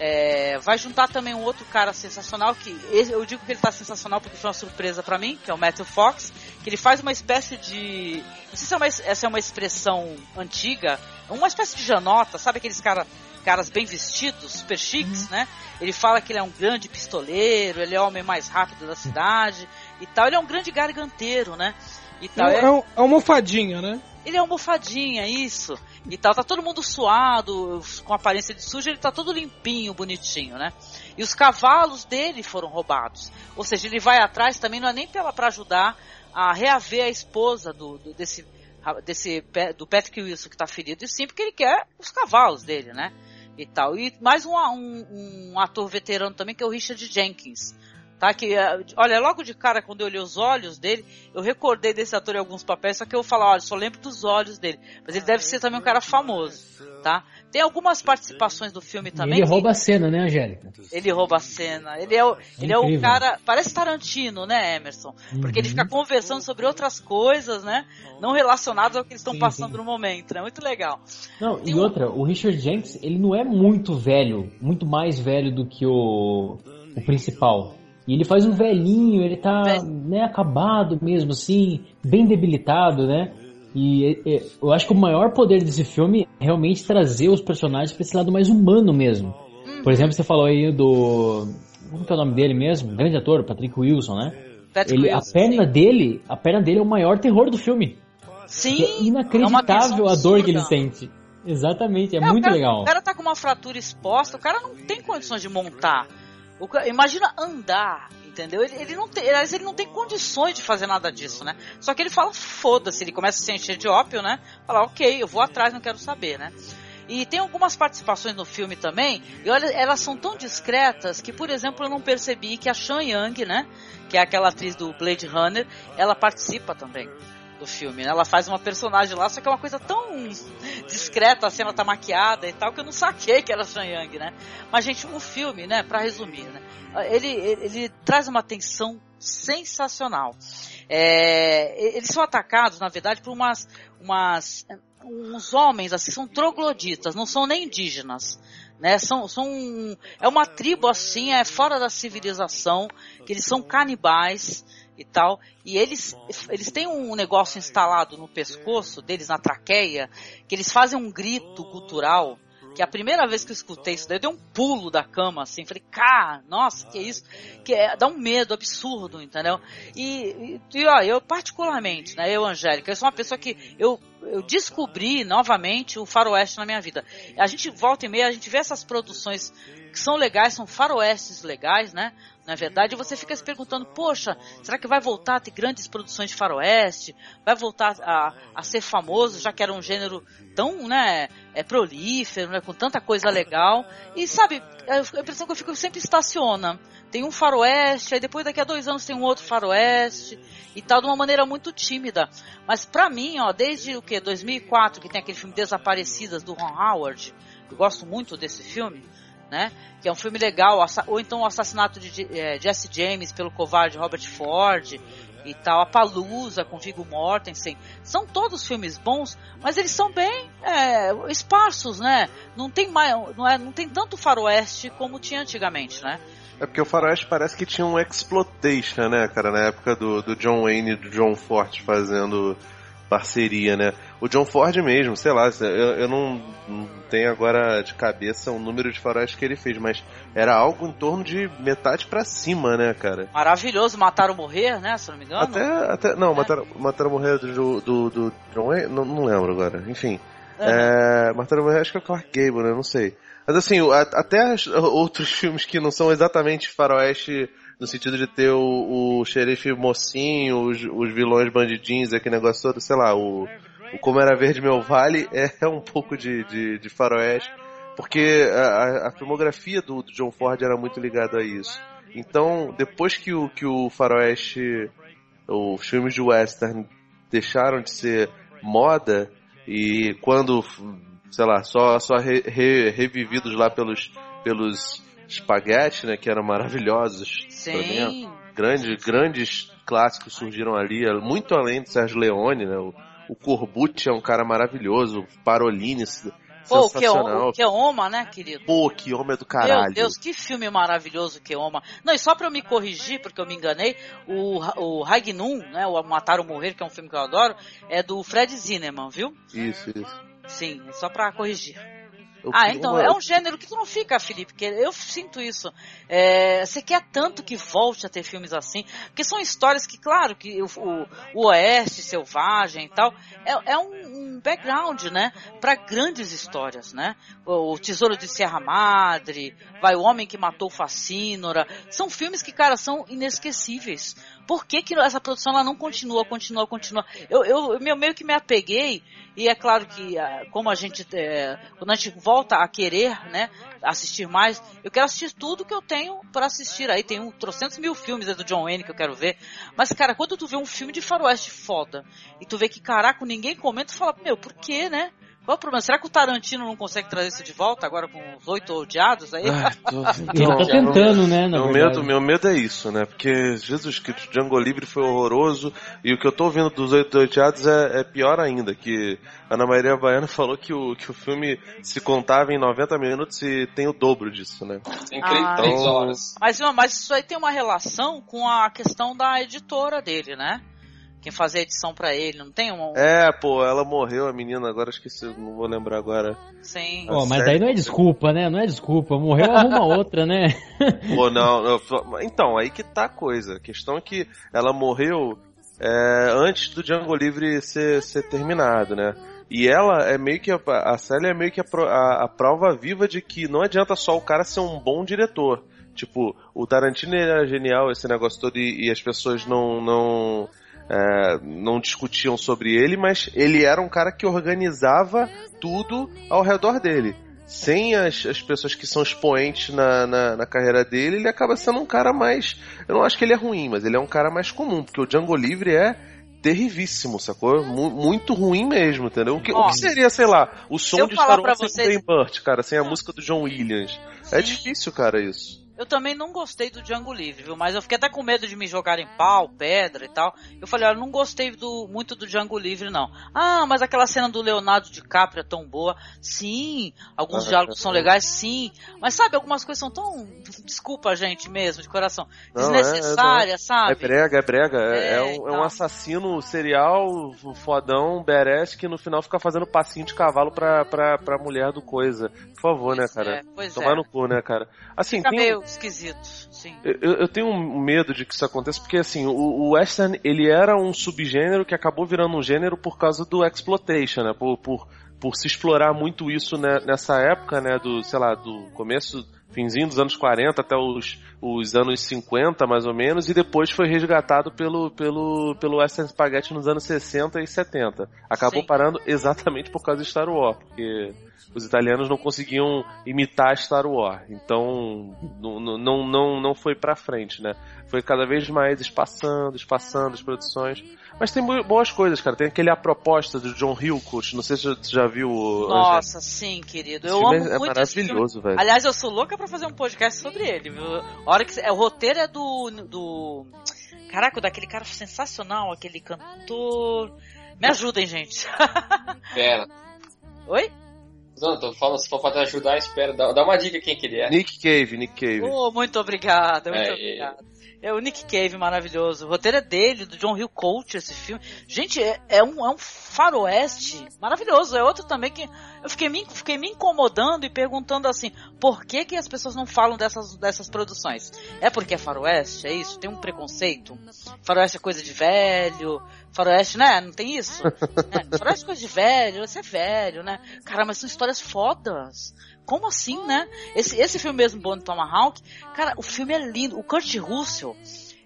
É, vai juntar também um outro cara sensacional, que eu digo que ele tá sensacional porque foi uma surpresa para mim, que é o Matthew Fox, que ele faz uma espécie de. Não sei se é uma, essa é uma expressão antiga, uma espécie de janota, sabe aqueles cara, caras bem vestidos, super chiques, uhum. né? Ele fala que ele é um grande pistoleiro, ele é o homem mais rápido da cidade e tal. Ele é um grande garganteiro, né? E tal. É, é, um, é uma almofadinha, né? Ele é almofadinha, isso. E tal, tá todo mundo suado, com aparência de sujo, ele tá todo limpinho, bonitinho, né? E os cavalos dele foram roubados. Ou seja, ele vai atrás também, não é nem para ajudar a reaver a esposa do, do desse, desse do Patrick Wilson que tá ferido, e sim porque ele quer os cavalos dele, né? E tal. E mais um, um, um ator veterano também, que é o Richard Jenkins tá? Que, é, olha, logo de cara, quando eu olhei os olhos dele, eu recordei desse ator em alguns papéis, só que eu vou falar, olha, só lembro dos olhos dele. Mas ele deve ser também um cara famoso, tá? Tem algumas participações do filme também. Ele rouba a cena, né, Angélica? Ele rouba a cena. Ele é o, ele é o cara. Parece Tarantino, né, Emerson? Porque uhum. ele fica conversando sobre outras coisas, né? Não relacionadas ao que eles estão passando sim. no momento, né? Muito legal. Não, Tem e um... outra, o Richard Jenks, ele não é muito velho, muito mais velho do que o, o principal. E ele faz um velhinho, ele tá né, acabado mesmo, assim, bem debilitado, né? E é, eu acho que o maior poder desse filme é realmente trazer os personagens para esse lado mais humano mesmo. Uhum. Por exemplo, você falou aí do. Como que é o nome dele mesmo? grande ator, Patrick Wilson, né? Patrick ele, Wilson, a perna sim. dele, a perna dele é o maior terror do filme. Sim. É inacreditável é a dor que ele sente. Exatamente, é, é muito o cara, legal. O cara tá com uma fratura exposta, o cara não tem condições de montar. Imagina andar, entendeu? Ele, ele não tem, ele não tem condições de fazer nada disso, né? Só que ele fala, foda-se, ele começa a se encher de ópio, né? Fala, ok, eu vou atrás, não quero saber, né? E tem algumas participações no filme também, e olha, elas são tão discretas que, por exemplo, eu não percebi que a Sean Young, né? Que é aquela atriz do Blade Runner, ela participa também do filme, né? Ela faz uma personagem lá, só que é uma coisa tão discreta, a cena tá maquiada e tal, que eu não saquei que era Sean Young, né? Mas, gente, o filme, né, pra resumir, né? Ele, ele, ele traz uma tensão sensacional. É, eles são atacados, na verdade, por umas, umas uns homens, assim, são trogloditas, não são nem indígenas, né? São, são, é uma tribo assim, é fora da civilização, que eles são canibais, e tal. E eles, eles têm um negócio instalado no pescoço deles, na traqueia, que eles fazem um grito cultural. Que a primeira vez que eu escutei isso daí, eu dei um pulo da cama, assim, falei, cara, nossa, que é isso? Que é, dá um medo absurdo, entendeu? E, e, e ó, eu particularmente, né, eu, Angélica, eu sou uma pessoa que eu eu descobri novamente o faroeste na minha vida. A gente volta e meia, a gente vê essas produções que são legais, são faroestes legais, né? Na verdade, você fica se perguntando, poxa, será que vai voltar a ter grandes produções de faroeste? Vai voltar a, a ser famoso, já que era um gênero tão, né, é, prolífero, né, com tanta coisa legal. E sabe, a impressão que eu fico sempre estaciona. Tem um faroeste, aí depois daqui a dois anos tem um outro faroeste e tal, de uma maneira muito tímida. Mas pra mim, ó, desde o que? 2004, que tem aquele filme Desaparecidas do Ron Howard, eu gosto muito desse filme, né? Que é um filme legal, ou então o assassinato de é, Jesse James pelo covarde Robert Ford e tal, a Palusa com Viggo Mortensen, são todos filmes bons, mas eles são bem é, esparsos, né? Não tem mais, não, é, não tem tanto faroeste como tinha antigamente, né? É porque o Faroeste parece que tinha um exploitation, né, cara, na época do, do John Wayne e do John Ford fazendo parceria, né? O John Ford mesmo, sei lá, eu, eu não, não, tenho agora de cabeça o número de faróis que ele fez, mas era algo em torno de metade para cima, né, cara? Maravilhoso, Mataram Morrer, né, se não me engano. Até, até não, é. Mataram, Mataram Morrer do, do, do John Wayne, não, não lembro agora, enfim. Uhum. É, Mataram Morrer acho que é o Clark Gable, né, não sei. Mas assim, até outros *laughs* filmes que não são exatamente faroeste no sentido de ter o, o xerife mocinho, os, os vilões bandidinhos, aquele negócio todo, sei lá, o, o Como Era Verde Meu Vale *laughs* é um pouco de, de, de faroeste, porque a, a filmografia do, do John Ford era muito ligada a isso. Então, depois que o, que o faroeste, os filmes de western deixaram de ser moda, e quando, sei lá, só, só re, re, revividos lá pelos, pelos espaguete, né, que eram maravilhosos. Sim. Grandes, grandes clássicos surgiram ali, muito além de Sérgio Leone, né, o, o Corbucci é um cara maravilhoso, o Parolini, Pô, o sensacional. Keoma, né, querido? Pô, que homem do caralho. Meu Deus, que filme maravilhoso, Keoma. Não, e só pra eu me corrigir, porque eu me enganei, o, o Ragnum, né, o Matar ou Morrer, que é um filme que eu adoro, é do Fred Zinnemann, viu? Isso, isso. Sim, só pra corrigir. O Ah, então, é um gênero que tu não fica, Felipe, porque eu sinto isso. É, você quer tanto que volte a ter filmes assim, porque são histórias que, claro, que o, o, o Oeste selvagem e tal, é, é um, um background, né, para grandes histórias, né? O, o Tesouro de Serra Madre, vai o Homem que Matou Facínora, são filmes que, cara, são inesquecíveis. Por que, que essa produção ela não continua, continua, continua? Eu, eu, eu meio que me apeguei, e é claro que, ah, como a gente, é, quando a gente volta a querer, né, assistir mais, eu quero assistir tudo que eu tenho para assistir. Aí tem um trocentos mil filmes do John Wayne que eu quero ver. Mas, cara, quando tu vê um filme de faroeste foda, e tu vê que, caraca, ninguém comenta, tu fala, meu, por quê, né? Qual o problema? Será que o Tarantino não consegue trazer isso de volta agora com os oito odiados aí? Ai, tô- *laughs* Ele tá tentando, né, meu verdade. medo, meu medo é isso, né? Porque Jesus Cristo, Django Livre foi horroroso e o que eu tô ouvindo dos Oito Oiteados é, é pior ainda, que Ana Maria Baiana *laughs* falou que o, que o filme se contava em 90 minutos e tem o dobro disso, né? Tem Ah. três horas. Mas, mas isso aí tem uma relação com a questão da editora dele, né? Quem fazia a edição pra ele, não tem um... É, pô, ela morreu, a menina, agora esqueci, não vou lembrar agora. Sim. Ó, mas série- daí não é desculpa, né? Não é desculpa. Morreu, arruma *laughs* outra, né? Pô, não, não, então, aí que tá a coisa. A questão é que ela morreu é, antes do Django Livre ser, ser terminado, né? E ela é meio que. A, a Sally é meio que a, a- a prova viva de que não adianta só o cara ser um bom diretor. Tipo, o Tarantino era genial, esse negócio todo, e, e as pessoas não. não é, não discutiam sobre ele, mas ele era um cara que organizava tudo ao redor dele. Sem as, as pessoas que são expoentes na, na, na carreira dele, ele acaba sendo um cara mais. Eu não acho que ele é ruim, mas ele é um cara mais comum, porque o Django Livre é terrivíssimo, sacou? Mu- muito ruim mesmo, entendeu? O que, o que seria, sei lá, o som de Star Wars sem vocês- Ben Burt, cara, sem a música do John Williams. É Sim. difícil, cara, isso. Eu também não gostei do Django Livre, viu? Mas eu fiquei até com medo de me jogarem pau, pedra e tal. Eu falei, olha, não gostei do, muito do Django Livre, não. Ah, mas aquela cena do Leonardo DiCaprio é tão boa. Sim. Alguns Ah, diálogos são é. legais, sim. Mas sabe, algumas coisas são tão. Desculpa, gente, mesmo, de coração. Não, é- É sabe? brega, é brega. É, É, é um, é um então. assassino serial, fodão, badass, que no final fica fazendo passinho de cavalo pra, pra, pra mulher do coisa. Por favor, né, Pois cara? é, pois Tomar é. no cu, né, cara? Assim, Fica tem, meio esquisito, sim. eu, eu tenho um medo de que isso aconteça, porque assim, o, o western, ele era um subgênero que acabou virando um gênero por causa do exploitation, né? Por, por, por se explorar muito isso né, nessa época, né? Do, sei lá, do começo, finzinho dos anos 40 até os, os anos 50, mais ou menos, e depois foi resgatado pelo, pelo, pelo western spaghetti nos anos 60 e 70. Acabou Sim. parando exatamente por causa de Star Wars, porque os italianos não conseguiam imitar Star Wars. Então, não, não, não, não foi pra frente, né? Foi cada vez mais espaçando, espaçando as produções. Mas tem bo- boas coisas, cara. Tem aquele A Proposta do John Hillcoat. Não sei se você já viu. o- Nossa, sim, querido. Esse Eu amo é muito esse filme. maravilhoso, velho. Aliás, eu sou louca pra fazer um podcast sobre ele, viu? A hora que é, o roteiro é do do Caraca, daquele cara sensacional, aquele cantor. Me ajudem, gente. *laughs* Pera. Oi? Não, tô falando, se for pra te ajudar, espera. Dá, dá uma dica quem que ele é. Nick Cave, Nick Cave. Oh, muito obrigada, muito É, obrigada. É o Nick Cave maravilhoso. O roteiro é dele, do John Hill Coach, esse filme. Gente, é, é um, é um faroeste maravilhoso. É outro também que Eu fiquei me, fiquei me incomodando e perguntando assim, por que que as pessoas não falam dessas, dessas produções? É porque é faroeste? É isso? Tem um preconceito? Faroeste é coisa de velho? Faroeste, né? Não tem isso? É, *laughs* faroeste é coisa de velho, você é velho, né? Cara, mas são histórias fodas. Como assim, né? Esse, esse filme mesmo, Bond Tomahawk, cara, o filme é lindo. O Kurt Russell,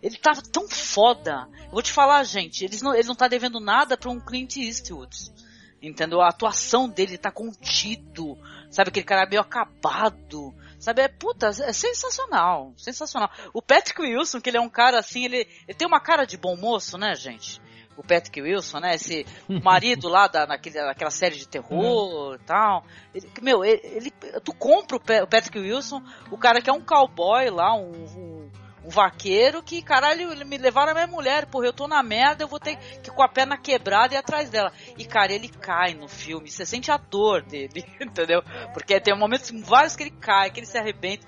ele tava tão foda. Eu vou te falar, gente, ele não, ele não tá devendo nada pra um Clint Eastwood. Entendeu? A atuação dele tá contido. Sabe, aquele cara meio acabado. Sabe, é puta, é sensacional. Sensacional. O Patrick Wilson, que ele é um cara assim, ele, ele tem uma cara de bom moço, né, gente? O Patrick Wilson, né? Esse marido lá da, naquele, naquela série de terror e tal. Ele, meu, ele, ele- tu compra o Pa- o Patrick Wilson, o cara que é um cowboy lá, um, um, um vaqueiro, que caralho, ele me levaram a minha mulher, porra, eu tô na merda, eu vou ter que com a perna quebrada e atrás dela. E cara, ele cai no filme, você sente a dor dele, *laughs* entendeu? Porque tem momentos vários que ele cai, que ele se arrebenta.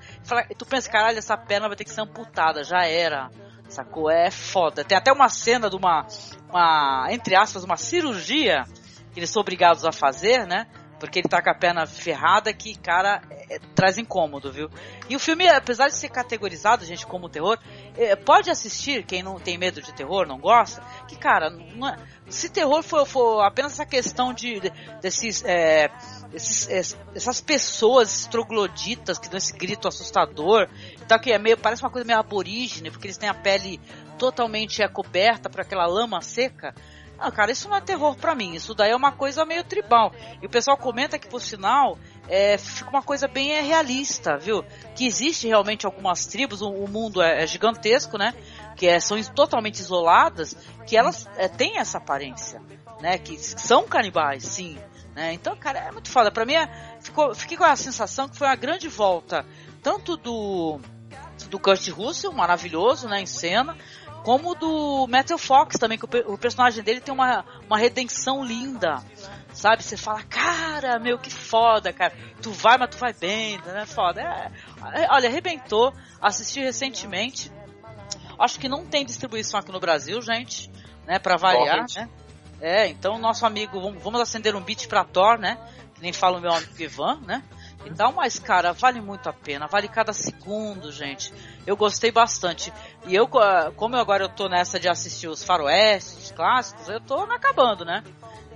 Tu pensa, caralho, essa perna vai ter que ser amputada, já era. Sacou? É foda. Tem até uma cena de uma, uma, entre aspas, uma cirurgia que eles são obrigados a fazer, né? Porque ele tá com a perna ferrada que, cara, é- é- traz incômodo, viu? E o filme, apesar de ser categorizado, gente, como terror, é, pode assistir, quem não tem medo de terror, não gosta, que, cara, é- se terror for, for apenas essa questão de, de- desses, é, esses- es- essas pessoas trogloditas que dão esse grito assustador, tá, que é meio, parece uma coisa meio aborígene, porque eles têm a pele totalmente é, coberta por aquela lama seca. Ah, cara, isso não é terror pra mim. Isso daí é uma coisa meio tribal. E o pessoal comenta que, por sinal, é, fica uma coisa bem é, realista, viu? Que existe realmente algumas tribos, o, o mundo é, é gigantesco, né? Que é, são totalmente isoladas, que elas é, têm essa aparência, né? Que são canibais, sim. Né? Então, cara, é muito foda. Pra mim, é, ficou, fiquei com a sensação que foi uma grande volta, tanto do do Kurt Russell, maravilhoso, né, em cena, como do Matthew Fox também, que o, pe- o personagem dele tem uma, uma redenção linda, sabe? Você fala, cara, meu, que foda, cara. Tu vai, mas tu vai bem, né? Foda. É, é, olha, arrebentou. Assisti recentemente. Acho que não tem distribuição aqui no Brasil, gente, né? Pra variar, né? É, então nosso amigo, vamos, vamos acender um beat pra Thor, né? Que nem fala o meu amigo Ivan, né? E tal, mas cara, vale muito a pena, vale cada segundo, gente. Eu gostei bastante. E eu, co- como eu agora eu tô nessa de assistir os faroestes, os clássicos, eu tô acabando, né?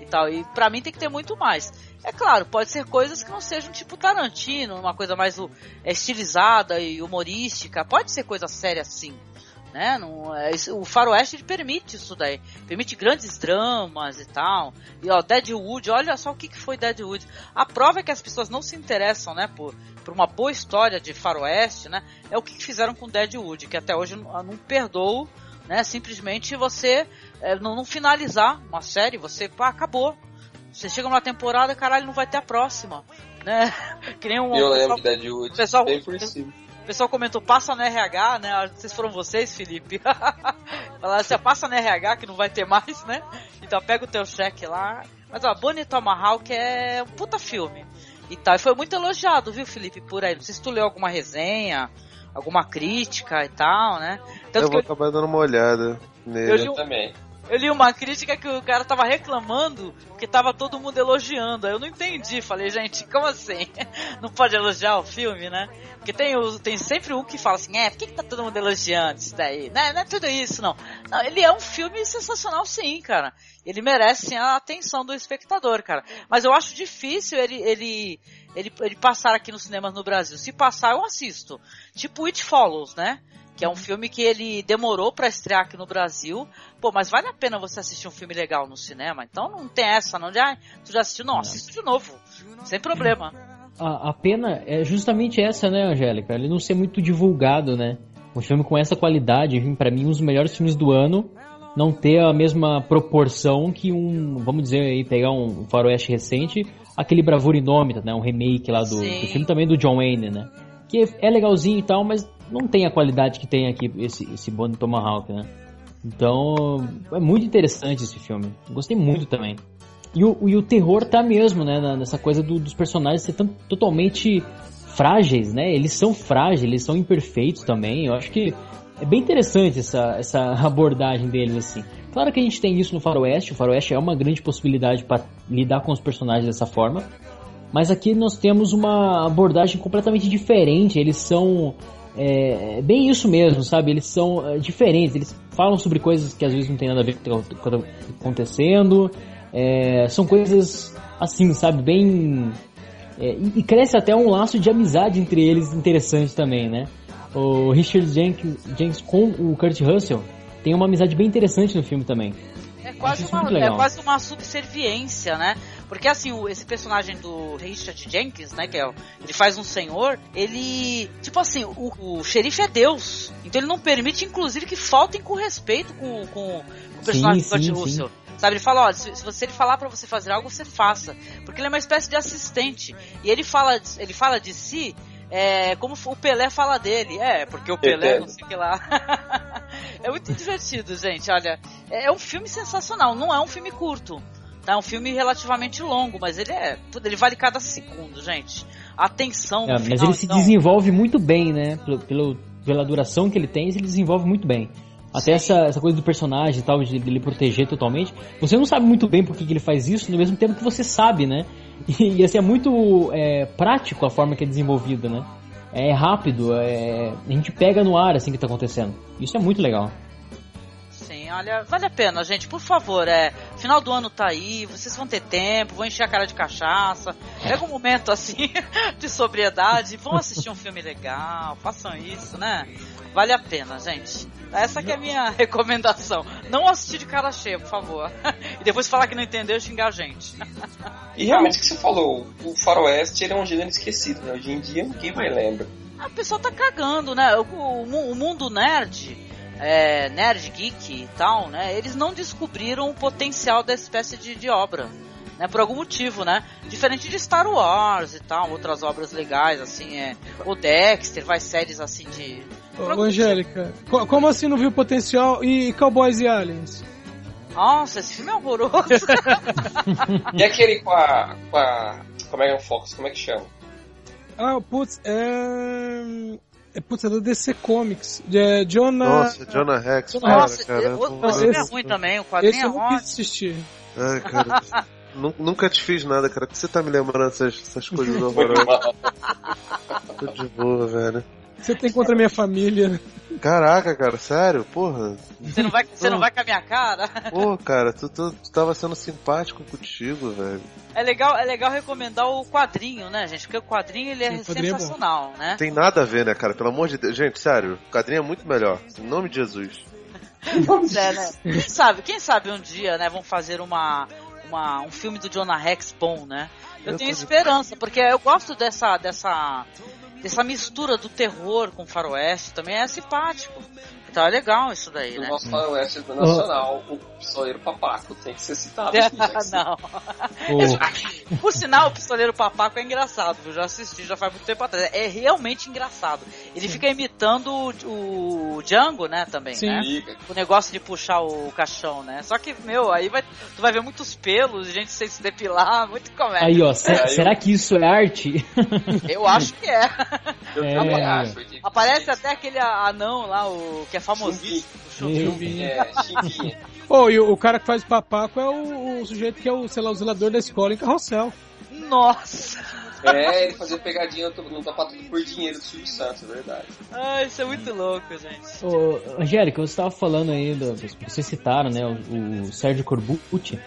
E tal. E pra mim tem que ter muito mais. É claro, pode ser coisas que não sejam tipo Tarantino, uma coisa mais é, estilizada e humorística. Pode ser coisa séria assim né? Não, é, o faroeste permite isso daí, permite grandes dramas e tal. E ó, Deadwood, olha só o que, que foi Deadwood. A prova é que as pessoas não se interessam, né, por, por uma boa história de faroeste, né? É o que que fizeram com Deadwood, que até hoje não, não perdoo, né? Simplesmente você é, não, não finalizar uma série, você pá, acabou. Você chega numa temporada, caralho, não vai ter a próxima, né? *laughs* Que nem um Eu lembro pessoal- de Deadwood, pessoal, bem por cima. O pessoal comentou, passa no RH, né? Sei se foram vocês, Felipe. *laughs* Falaram assim, passa no RH que não vai ter mais, né? Então pega o teu cheque lá. Mas ó, Bonnie Tomahawk é um puta filme. E tal. E foi muito elogiado, viu, Felipe, por aí. Não sei se tu leu alguma resenha, alguma crítica e tal, né? Tanto eu que vou acabar dando uma olhada Eu nele. li um- também. Eu li uma crítica que o cara tava reclamando que tava todo mundo elogiando. Eu não entendi. Falei, gente, como assim? *laughs* Não pode elogiar o filme, né? Porque tem, tem sempre um que fala assim, é, por que, que tá todo mundo elogiando isso daí? Não, é- não é tudo isso, não. Não, ele é um filme sensacional, sim, cara. Ele merece a atenção do espectador, cara. Mas eu acho difícil ele, ele, ele, ele passar aqui nos cinemas no Brasil. Se passar, eu assisto. Tipo It Follows, né? Que é um filme que ele demorou pra estrear aqui no Brasil. Pô, mas vale a pena você assistir um filme legal no cinema. Então não tem essa, não de, ah, tu já assistiu? Não, assista de novo. Sem problema. A, a pena é justamente essa, né, Angélica? Ele não ser muito divulgado, né? Um filme com essa qualidade, pra mim, um dos melhores filmes do ano, não ter a mesma proporção que um, vamos dizer aí, pegar um faroeste recente, aquele Bravura Indômita, né? Um remake lá do, do filme também do John Wayne, né? Que é legalzinho e tal, mas não tem a qualidade que tem aqui esse, esse Bonnie Tomahawk, né? Então, é muito interessante esse filme. Gostei muito também. E o, e o terror tá mesmo, né? Nessa coisa do- dos personagens ser tão, totalmente frágeis, né? Eles são frágeis, eles são imperfeitos também. Eu acho que é bem interessante essa, essa *laughs* abordagem deles, assim. Claro que a gente tem isso no Faroeste. O Faroeste é uma grande possibilidade para lidar com os personagens dessa forma. Mas aqui nós temos uma abordagem completamente diferente. Eles são é, bem isso mesmo, sabe? Eles são é, diferentes. Eles falam sobre coisas que às vezes não tem nada a ver com o que está acontecendo. É, são coisas assim, sabe? Bem. é, e, cresce até um laço de amizade entre eles interessante também, né? O Richard Jenkins, Jenkins com o Kurt Russell tem uma amizade bem interessante no filme também. É quase, uma, é quase uma subserviência, né? Porque assim, o- esse personagem do Richard Jenkins, né, que é o, ele faz um senhor, ele, tipo assim, o, o xerife é Deus. Então ele não permite, inclusive, que faltem com respeito com, com o personagem Sim, do Kurt sim, Russell. sim. Sabe, ele fala, ó, se, se você ele falar pra você fazer algo, você faça. Porque ele é uma espécie de assistente. E ele fala, de- ele fala de si é, como o Pelé fala dele. É, porque o Pelé, Entendo. não sei o que lá. *laughs* é muito divertido, gente. Olha, é é um filme sensacional. Não é um filme curto. Tá? É um filme relativamente longo, mas ele é. Ele vale cada segundo, gente. A tensão no É, final. mas ele se então, desenvolve muito bem, né? Pelo, pelo- pela duração que ele tem, ele desenvolve muito bem. Até essa, essa coisa do personagem e tal, de ele proteger totalmente. Você não sabe muito bem por que ele faz isso, no mesmo tempo que você sabe, né? *laughs* E, assim, é muito é, prático a forma que é desenvolvida, né? É rápido, é, a gente pega no ar assim que tá acontecendo. Isso é muito legal. Olha, vale a pena, gente, por favor, é. Final do ano tá aí, vocês vão ter tempo, vão encher a cara de cachaça. Pega um momento assim *laughs* de sobriedade, vão assistir um filme legal, façam isso, né? Vale a pena, gente. Essa que é a minha *laughs* recomendação. Não assistir de cara cheia, por favor. *laughs* E depois falar que não entendeu e xingar a gente. E realmente o que você falou, o faroeste ele é um gênero esquecido, né? Hoje em dia ninguém mais lembra. A pessoa tá cagando, né? O, o o mundo nerd, é, nerd geek e tal, né? Eles não descobriram o potencial dessa espécie de, de obra. Né, por algum motivo, né? Diferente de Star Wars e tal, outras obras legais, assim, é. O Dexter, vai séries assim de. Ô, Angélica, co- como assim não viu potencial e Cowboys e Aliens? Nossa, esse filme é horroroso. *laughs* E aquele com a. com a. com a Megan Fox, como é que chama? Ah, putz, é. É, putz, é da DC Comics. É Jonah. Nossa, Jonah Rex, Nossa, cara, cara. o, o filme é ruim também, o quadrinho Esse é eu não quis assistir. Ai, cara. *laughs* nu- Nunca te fiz nada, cara. Por que você tá me lembrando essas, essas coisas horrorosas? Tô de boa, velho. Você tem contra a minha família. Caraca, cara, sério? Porra. Você não vai, você não vai com a minha cara? Pô, cara, tu, tu, tu tava sendo simpático contigo, velho. É legal, é legal recomendar o quadrinho, né, gente? Porque o quadrinho ele é Sim, o quadrinho é sensacional, né? Tem nada a ver, né, cara? Pelo amor de Deus. Gente, sério, o quadrinho é muito melhor. Em nome de Jesus. É, né? Quem sabe, quem sabe um dia, né, vão fazer uma, uma um filme do Jonah Rex bom, né? Eu, Eu tenho tô de- esperança, porque eu gosto dessa dessa dessa mistura do terror com faroeste, também é simpático. Então é legal isso daí, Do né? nosso faroeste nacional, o pistoleiro papaco tem que ser citado. aqui, *laughs* você- Não. O- Por sinal, o Pistoleiro Papaco é engraçado, viu? Já assisti, já faz muito tempo atrás. É realmente engraçado. Ele fica imitando o, o Django, né, também, Sim. né? O negócio de puxar o caixão, né? Só que, meu, aí vai, tu vai ver muitos pelos, gente sem se depilar, muito comédia. Aí, ó, se- É, eu- será que isso é arte? Eu acho que é. Eu É. acho. que- Aparece até aquele anão lá, o que é famosíssimo. o Chumbinho. É, chimbinha. *laughs* Pô, e o, o cara que faz papaco é o, o sujeito que é o, sei lá, o zelador da escola em carrossel. Nossa! É, ele fazia pegadinha no Tudo por dinheiro do Silvio Santos, é verdade. Ai, isso é muito louco, gente. Ô, Angélica, você estava falando aí, do, vocês citaram, né, o, o Sérgio Corbucci,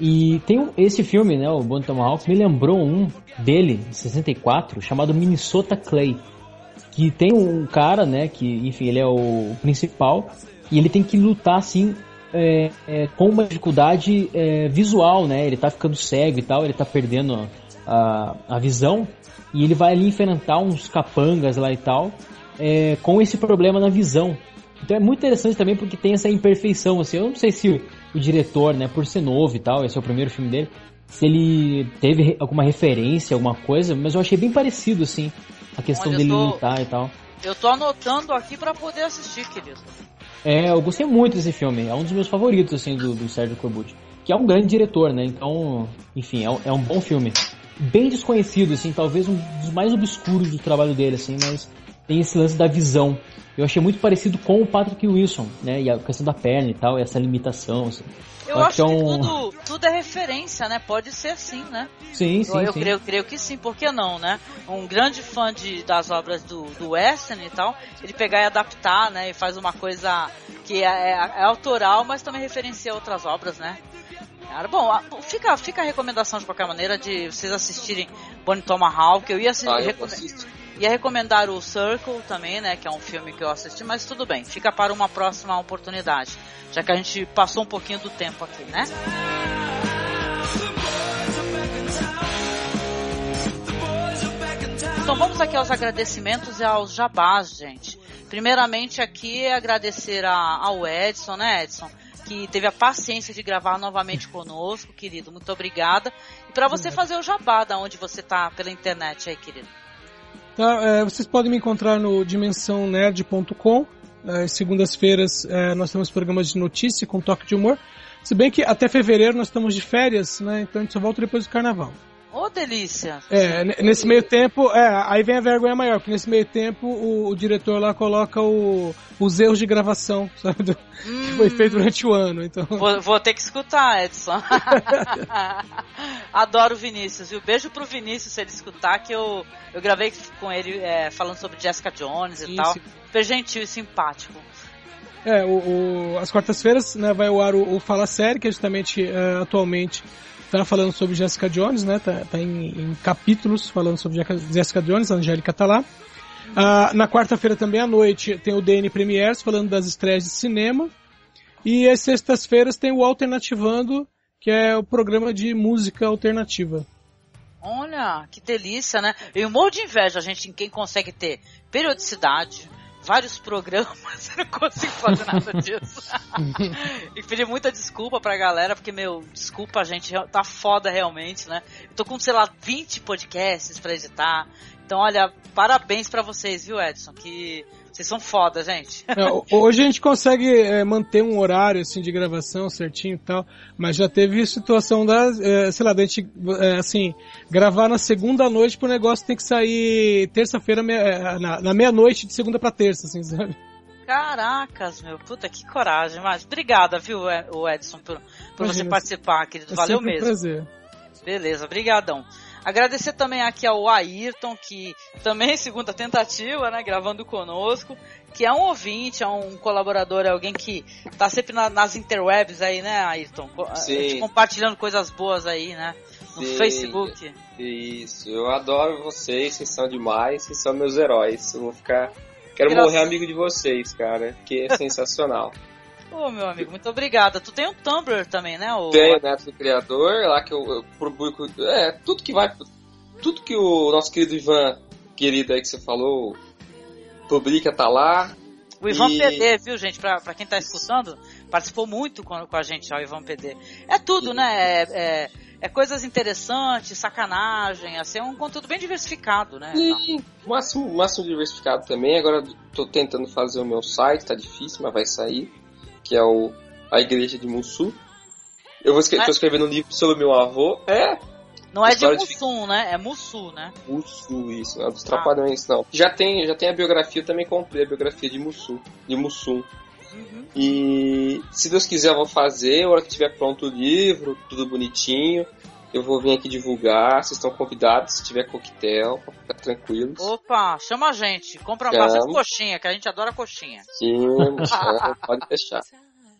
e tem um- esse filme, né, o Bonnie Tomahawk, me lembrou um dele, de 64, chamado Minnesota Clay, que tem um cara, né, que, enfim, ele é o principal, e ele tem que lutar, assim, é, é, com uma dificuldade é, visual, né, ele tá ficando cego e tal, ele tá perdendo a, a visão, e ele vai ali enfrentar uns capangas lá e tal, é, com esse problema na visão. Então é muito interessante também porque tem essa imperfeição, assim, eu não sei se o, o diretor, né, por ser novo e tal, esse é o primeiro filme dele, se ele teve alguma referência, alguma coisa, mas eu achei bem parecido, assim, a questão Olha, dele tô- lutar e tal. Eu tô anotando aqui pra poder assistir, querido. É, eu gostei muito desse filme, é um dos meus favoritos, assim, do, do Sérgio Corbucci, que é um grande diretor, né, então, enfim, é, um- é um bom filme. Bem desconhecido, assim, talvez um dos mais obscuros do trabalho dele, assim, mas tem esse lance da visão. Eu achei muito parecido com o Patrick Wilson, né? E a questão da perna e tal, e essa limitação. Assim. Eu, acho que, é um... tudo, tudo é referência, né? Pode ser assim, né? Sim, sim. Eu, sim. Creio, creio que sim, por que não, né? Um grande fã de, das obras do, do Western e tal, ele pegar e adaptar, né? E faz uma coisa que é, é, é autoral, mas também referencia outras obras, né? Cara, bom, fica, fica a recomendação de qualquer maneira de vocês assistirem Bonnie Tomahawk. Eu ia assistir. Ah, eu. Ia recomendar o Circle também, né? Que é um filme que eu assisti, mas tudo bem, fica para uma próxima oportunidade. Já que a gente passou um pouquinho do tempo aqui, né? Então vamos aqui aos agradecimentos e aos jabás, gente. Primeiramente aqui é agradecer a, ao Edson, né, Edson? Que teve a paciência de gravar novamente conosco, querido. Muito obrigada. E para você fazer o jabá da onde você tá pela internet aí, querido. Tá, é, vocês podem me encontrar no dimensãonerd.com. É, segundas-feiras é, nós temos programas de notícia com toque de humor. Se bem que até fevereiro nós estamos de férias, né? Então a gente só volta depois do carnaval. Ô, oh, delícia! É, nesse meio tempo, é, aí vem a vergonha maior, porque nesse meio tempo o, o diretor lá coloca o, os erros de gravação, *laughs* sabe? Do, hum. Que foi feito durante o ano, então... Vou, vou ter que escutar, Edson. *laughs* Adoro o Vinícius, viu? Beijo pro Vinícius se ele escutar, que eu, eu gravei com ele é, falando sobre Jessica Jones e tal. Super gentil e simpático. É, o, o as quartas-feiras né, vai ao ar o, o Fala Série, que é justamente é, atualmente tá falando sobre Jessica Jones, né? Tá, tá em, em, capítulos falando sobre Jessica Jones, a Angélica tá lá. Ah, na quarta-feira também à noite tem o DN Premiers falando das estreias de cinema. E às sextas-feiras tem o Alternativando, que é o programa de música alternativa. Olha, que delícia, né? Eu morro de inveja, gente, em quem consegue ter periodicidade, vários programas, *laughs* eu não consigo fazer nada disso. *laughs* e pedir muita desculpa pra galera, porque, meu, desculpa, gente, tá foda realmente, né? Eu tô com, sei lá, 20 podcasts pra editar. Então, olha, parabéns para vocês, viu, Edson? Que vocês são foda, gente. *laughs* É, hoje a gente consegue é, manter um horário assim de gravação certinho e tal, mas já teve situação da, é, sei lá, da gente é, assim gravar na segunda noite pro negócio tem que sair terça-feira na, na meia-noite de segunda para terça, assim, *laughs* sabe? Caracas, meu, puta que coragem. Mas obrigada, viu, o Edson, por, por Imagina, você participar, querido. É Valeu um mesmo. prazer. Beleza, brigadão. Agradecer também aqui ao Ayrton, que também *laughs* segunda tentativa, né, gravando conosco, que é um ouvinte, é um colaborador, é alguém que tá sempre na, nas interwebs aí, né, Ayrton? Sim. Compartilhando coisas boas aí, né? No Sim. Facebook. Isso, eu adoro vocês, vocês são demais, vocês são meus heróis. Eu vou ficar. Quero Graças- morrer amigo de vocês, cara, que é sensacional. *laughs* Ô, meu amigo, muito obrigada. Tu tem um Tumblr também, né? O... Tem Neto do Criador, lá que eu, eu publico. É, tudo que vai. Tudo que o nosso querido Ivan, querido aí que você falou, publica, tá lá. O Ivan E- PD, viu, gente? Pra, pra quem tá escutando, participou muito com, com a gente, ó, o Ivan PD. É tudo, né? É, é, é coisas interessantes, sacanagem, assim, é um conteúdo bem diversificado, né? Sim, máximo, máximo diversificado também. Agora tô tentando fazer o meu site, tá difícil, mas vai sair. Que é o A Igreja de Mussu. Eu vou escre Mas- tô escrevendo um livro sobre meu avô. É, Não é de História de Mussum, né? É Mussu, né? Mussu, isso, não é dos Trapalhões, não. Já tem, já tem a biografia, eu também comprei a biografia de Mussu, de Mussum. Uhum. E se Deus quiser eu vou fazer, a hora que tiver pronto o livro, tudo bonitinho, eu vou vir aqui divulgar, vocês estão convidados, se tiver coquetel, pra ficar tranquilos. Opa, chama a gente. Compra Chama. bastante coxinha, que a gente adora coxinha. Sim, chama, *laughs* pode deixar.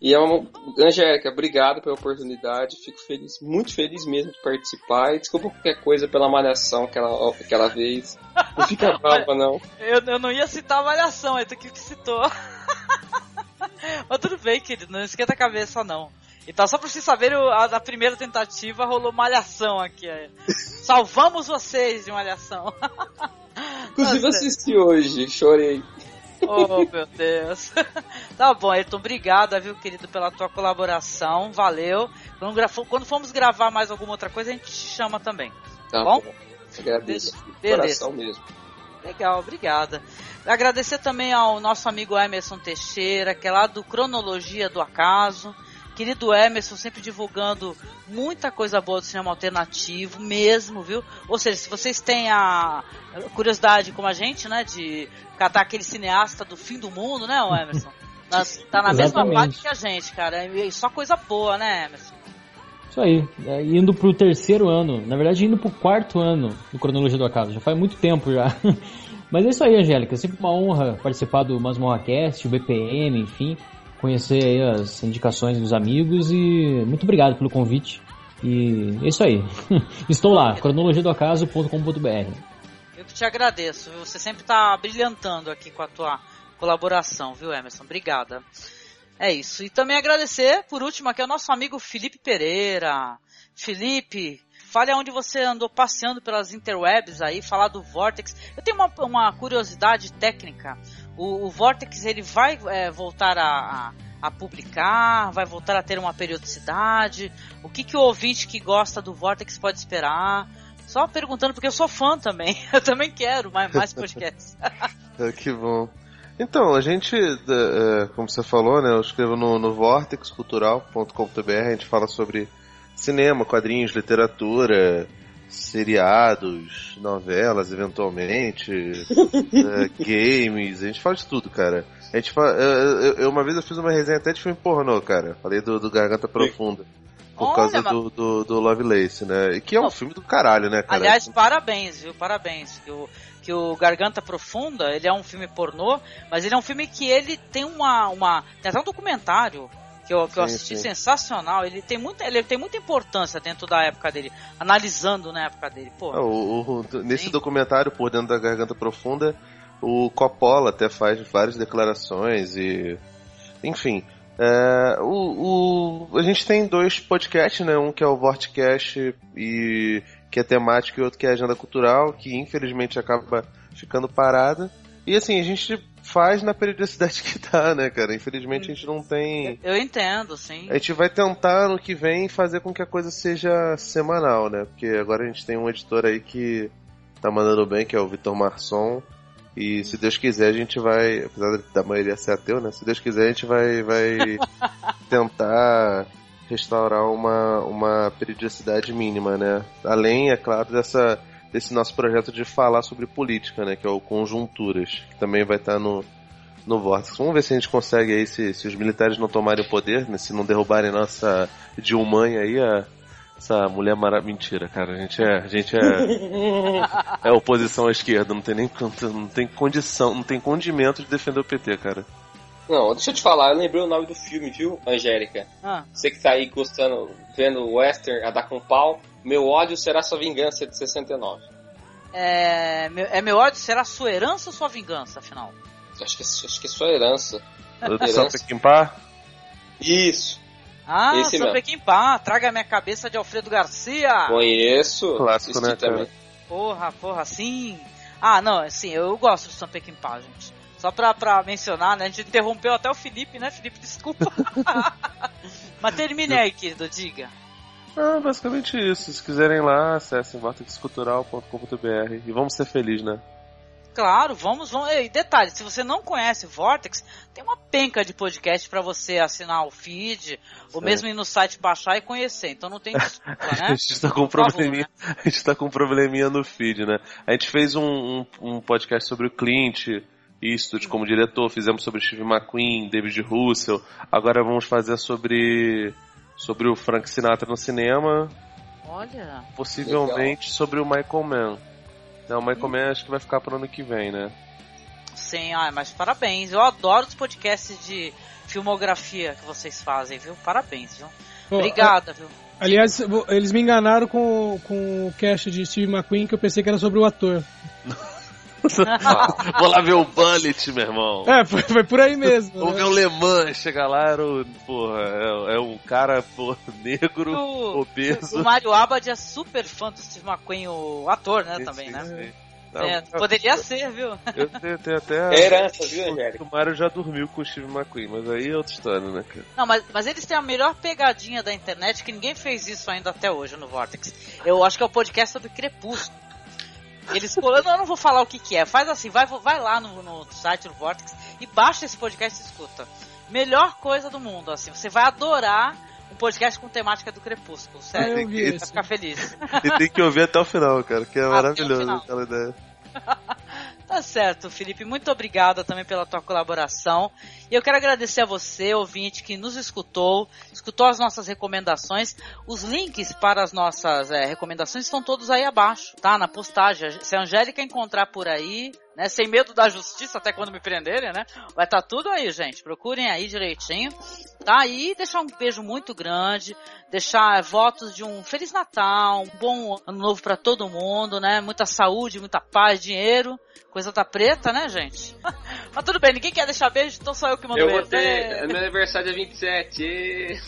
E é uma... Angélica, obrigado pela oportunidade, fico feliz, muito feliz mesmo de participar, e desculpa qualquer coisa pela malhação aquela, aquela vez. Não fica *laughs* brava não. Eu, eu não ia citar a avaliação, é tu que citou. *laughs* Mas tudo bem, querido, não esquenta a cabeça não. Então, só pra vocês saberem, a, a primeira tentativa rolou malhação aqui. é. Salvamos vocês de malhação. *laughs* Inclusive Nossa. assisti hoje, chorei. *laughs* Oh, meu Deus. *laughs* Tá bom, Ayrton, obrigado, viu, querido, pela tua colaboração. Valeu. Quando, formos gravar mais alguma outra coisa, a gente te chama também. Tá bom? bom. Agradeço. de Beleza. Coração mesmo. Legal, obrigada. Agradecer também ao nosso amigo Emerson Teixeira, que é lá do Cronologia do Acaso, Querido Emerson, sempre divulgando muita coisa boa do cinema alternativo, mesmo, viu? Ou seja, se vocês têm a curiosidade como a gente, né, de catar aquele cineasta do fim do mundo, né, Emerson? *laughs* Nós, tá na mesma parte que a gente, cara. E só coisa boa, né, Emerson? Isso aí, é, indo pro terceiro ano, na verdade indo pro quarto ano do Cronologia do Acaso, já faz muito tempo já. *laughs* Mas é isso aí, Angélica, sempre uma honra participar do Masmorracast, o BPM, enfim, conhecer as indicações dos amigos e muito obrigado pelo convite. E é isso aí. *laughs* Estou lá, cronologiadoacaso.com.br. Eu que te agradeço? Você sempre tá brilhantando aqui com a tua colaboração, viu, Emerson? Obrigada. É isso. E também agradecer, por último, aqui ao nosso amigo Felipe Pereira. Felipe, fale aonde você andou passeando pelas interwebs aí, falar do Vortex. Eu tenho uma, uma curiosidade técnica. O, o Vortex, ele vai é, voltar a, a, a publicar, vai voltar a ter uma periodicidade. O que, que o ouvinte que gosta do Vortex pode esperar? Só perguntando, porque eu sou fã também. *laughs* Eu também quero mais, mais podcasts. *laughs* É, que bom. Então, a gente, é, como você falou, né? Eu escrevo no, no vortexcultural.com.br, a gente fala sobre cinema, quadrinhos, literatura, seriados, novelas, eventualmente, é, *laughs* games, a gente fala de tudo, cara. A gente fala, eu, eu- uma vez eu fiz uma resenha até de filme pornô, cara. Falei do, do Garganta Profunda. Por Olha, causa do, do, do Lovelace, né? E que é um filme do caralho, né, cara? Aliás, parabéns, viu? Parabéns. Que o, que o Garganta Profunda, ele é um filme pornô, mas ele é um filme que ele tem uma. uma tem até um documentário que eu, que eu Sim, assisti sim. sensacional. Ele tem, muita, ele tem muita importância dentro da época dele, analisando na época dele. Pô, Ah, o- o- nesse documentário, por dentro da Garganta Profunda, o Coppola até faz várias declarações e. Enfim. é, o, o- a gente tem dois podcasts, né? Um que é o Vortcast e que é temático e outro que é agenda cultural, que infelizmente acaba ficando parada. E assim, a gente faz na periodicidade *laughs* que tá, né, cara? Infelizmente a gente não tem. eu entendo, sim. A gente vai tentar no que vem fazer com que a coisa seja semanal, né? Porque agora a gente tem um editor aí que tá mandando bem, que é o Vitor Marçom. E se Deus quiser, a gente vai, apesar da maioria ser ateu, né? Se Deus quiser, a gente vai, vai *laughs* tentar restaurar uma, uma periodicidade mínima, né? Além, é claro, dessa, desse nosso projeto de falar sobre política, né? Que é o Conjunturas, que também vai estar no, no Vortex. Vamos ver se a gente consegue aí, se, se os militares não tomarem o poder, né? Se não derrubarem nossa Dilma aí, a, essa mulher mara... Mentira, cara. A gente é. A gente é. *laughs* É oposição à esquerda, não tem nem não tem condição, não tem condimento de defender o PT, cara. Não, deixa eu te falar, eu lembrei o nome do filme, viu, Angélica? Ah. Você que tá aí gostando, vendo o western a dar com pau, Meu ódio será sua vingança de 69. É, meu- é meu ódio, será sua herança ou sua vingança, afinal? Acho que, acho que é sua herança. Do São Pequimpá? Isso. Ah, Esse São. Pequimpá, traga minha cabeça de Alfredo Garcia. Conheço. Clássico, né, assisti também. Porra, porra, sim. Ah, não, assim, eu gosto de São Pequimpá, gente. Só pra, pra mencionar, né? A gente interrompeu até o Felipe, né, Felipe? Desculpa. *laughs* Mas termine aí, querido, diga. Ah, basicamente isso. Se quiserem lá, acessem vortexcultural.com.br e vamos ser felizes, né? Claro, vamos, vamos. E detalhe, se você não conhece Vortex, tem uma penca de podcast pra você assinar o feed, ou mesmo ir no site baixar e conhecer. Então não tem desculpa, *laughs* né? A gente tá com um Por favor, probleminha, a gente tá com um probleminha no feed, né? A gente fez um, um, um podcast sobre o Clint Eastwood como diretor, fizemos sobre Steve McQueen, David Russell. Agora vamos fazer sobre sobre o Frank Sinatra no cinema, Olha. possivelmente sobre o Michael Mann. Não, o Michael Mann acho que vai ficar pro ano que vem, né? Sim, ah, mas parabéns. Eu adoro os podcasts de filmografia que vocês fazem, viu? Parabéns, viu? Pô, Obrigada, viu? Aliás, eles me enganaram com, com o cast de Steve McQueen, que eu pensei que era sobre o ator. *laughs* *laughs* Vou lá ver o Bullet, meu irmão. É, foi, foi por aí mesmo. Vamos né? ver o Le Mans, chega lá, era o, porra, é, é um cara porra, negro, O, obeso. o Mario Abad é super fã do Steve McQueen, o ator, né, Sim, também, sim, né? sim. Não, É, eu- poderia ser, viu? Eu tenho, tenho até. É herança, viu, Angélica? O Mario já dormiu com o Steve McQueen, mas aí é outra história, né, cara? Não, mas, mas eles têm a melhor pegadinha da internet que ninguém fez isso ainda até hoje no Vortex. Eu acho que é o podcast sobre Crepúsculo. Eles eu não, eu não vou falar o que, que é. Faz assim, vai, vai lá no, no site do Vortex e baixa esse podcast e escuta. melhor coisa do mundo, assim. Você vai adorar um podcast com temática do Crepúsculo, sério. Ah, eu vi vai ficar feliz. E tem que ouvir até o final, cara, que é Até maravilhoso aquela ideia. *laughs* Tá certo, Felipe. Muito obrigada também pela tua colaboração. E eu quero agradecer a você, ouvinte, que nos escutou, escutou as nossas recomendações. Os links para as nossas eh, recomendações estão todos aí abaixo, tá? Na postagem. Se a Angélica encontrar por aí, né? Sem medo da justiça, até quando me prenderem, né? Vai estar tudo aí, gente. Procurem aí direitinho. Tá aí, deixar um beijo muito grande, deixar votos de um Feliz Natal, um bom ano novo pra todo mundo, né? Muita saúde, muita paz, dinheiro, coisa tá preta, né, gente? *laughs* Mas tudo bem, ninguém quer deixar beijo, então só eu que mando Eu beijo. vou ter. É. Meu aniversário é 27.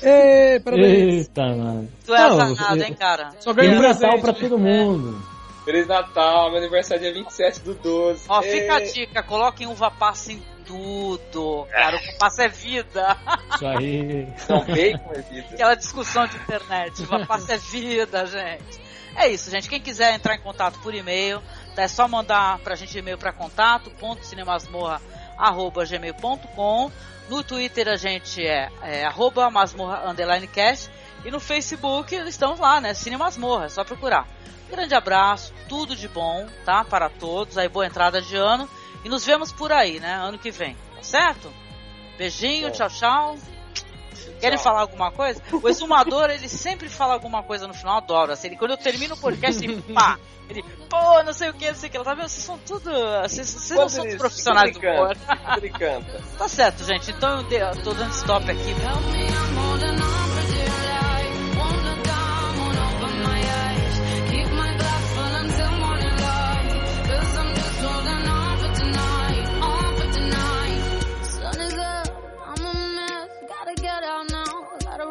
ê. Parabéns. Eita, mano. Tu é Não, azarado, eu- hein, cara? Só ganha um Feliz Natal pra todo mundo. Feliz Natal, meu aniversário é 27 do 12. Ó, fica a dica, coloquem uva passa em tudo. Cara, uva passa é vida. Isso aí. Não, bacon é vida. Aquela discussão de internet. Uva passa é vida, gente. É isso, gente. Quem quiser entrar em contato por e-mail, tá? é só mandar pra gente e-mail pra contato, ponto cinemasmorra. No Twitter a gente é, é arroba masmorra underline cast. E no Facebook estamos lá, né? Cine Masmorra, é só procurar. Grande abraço, tudo de bom, tá? Para todos, aí boa entrada de ano. E nos vemos por aí, né? Ano que vem, tá certo? Beijinho, tchau, tchau. Querem falar alguma coisa? O exumador, ele sempre fala alguma coisa no final, adoro. Assim, ele, quando eu termino o podcast, ele pá! Ele, pô, não sei o que, não sei o que. Tá vendo? Vocês são tudo. Vocês, vocês não são ele- os profissionais do humor. *laughs* Tá certo, gente. Então eu tô dando stop aqui.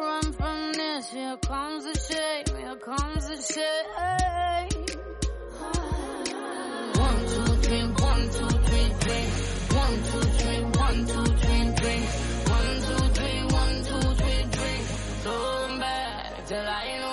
Run from this. Here comes the shame, here comes the shame. One, two, three, one, two, three, three. One, two, three, one, two, three, three. One, two, three, one, two, three, three. Throw 'em back till I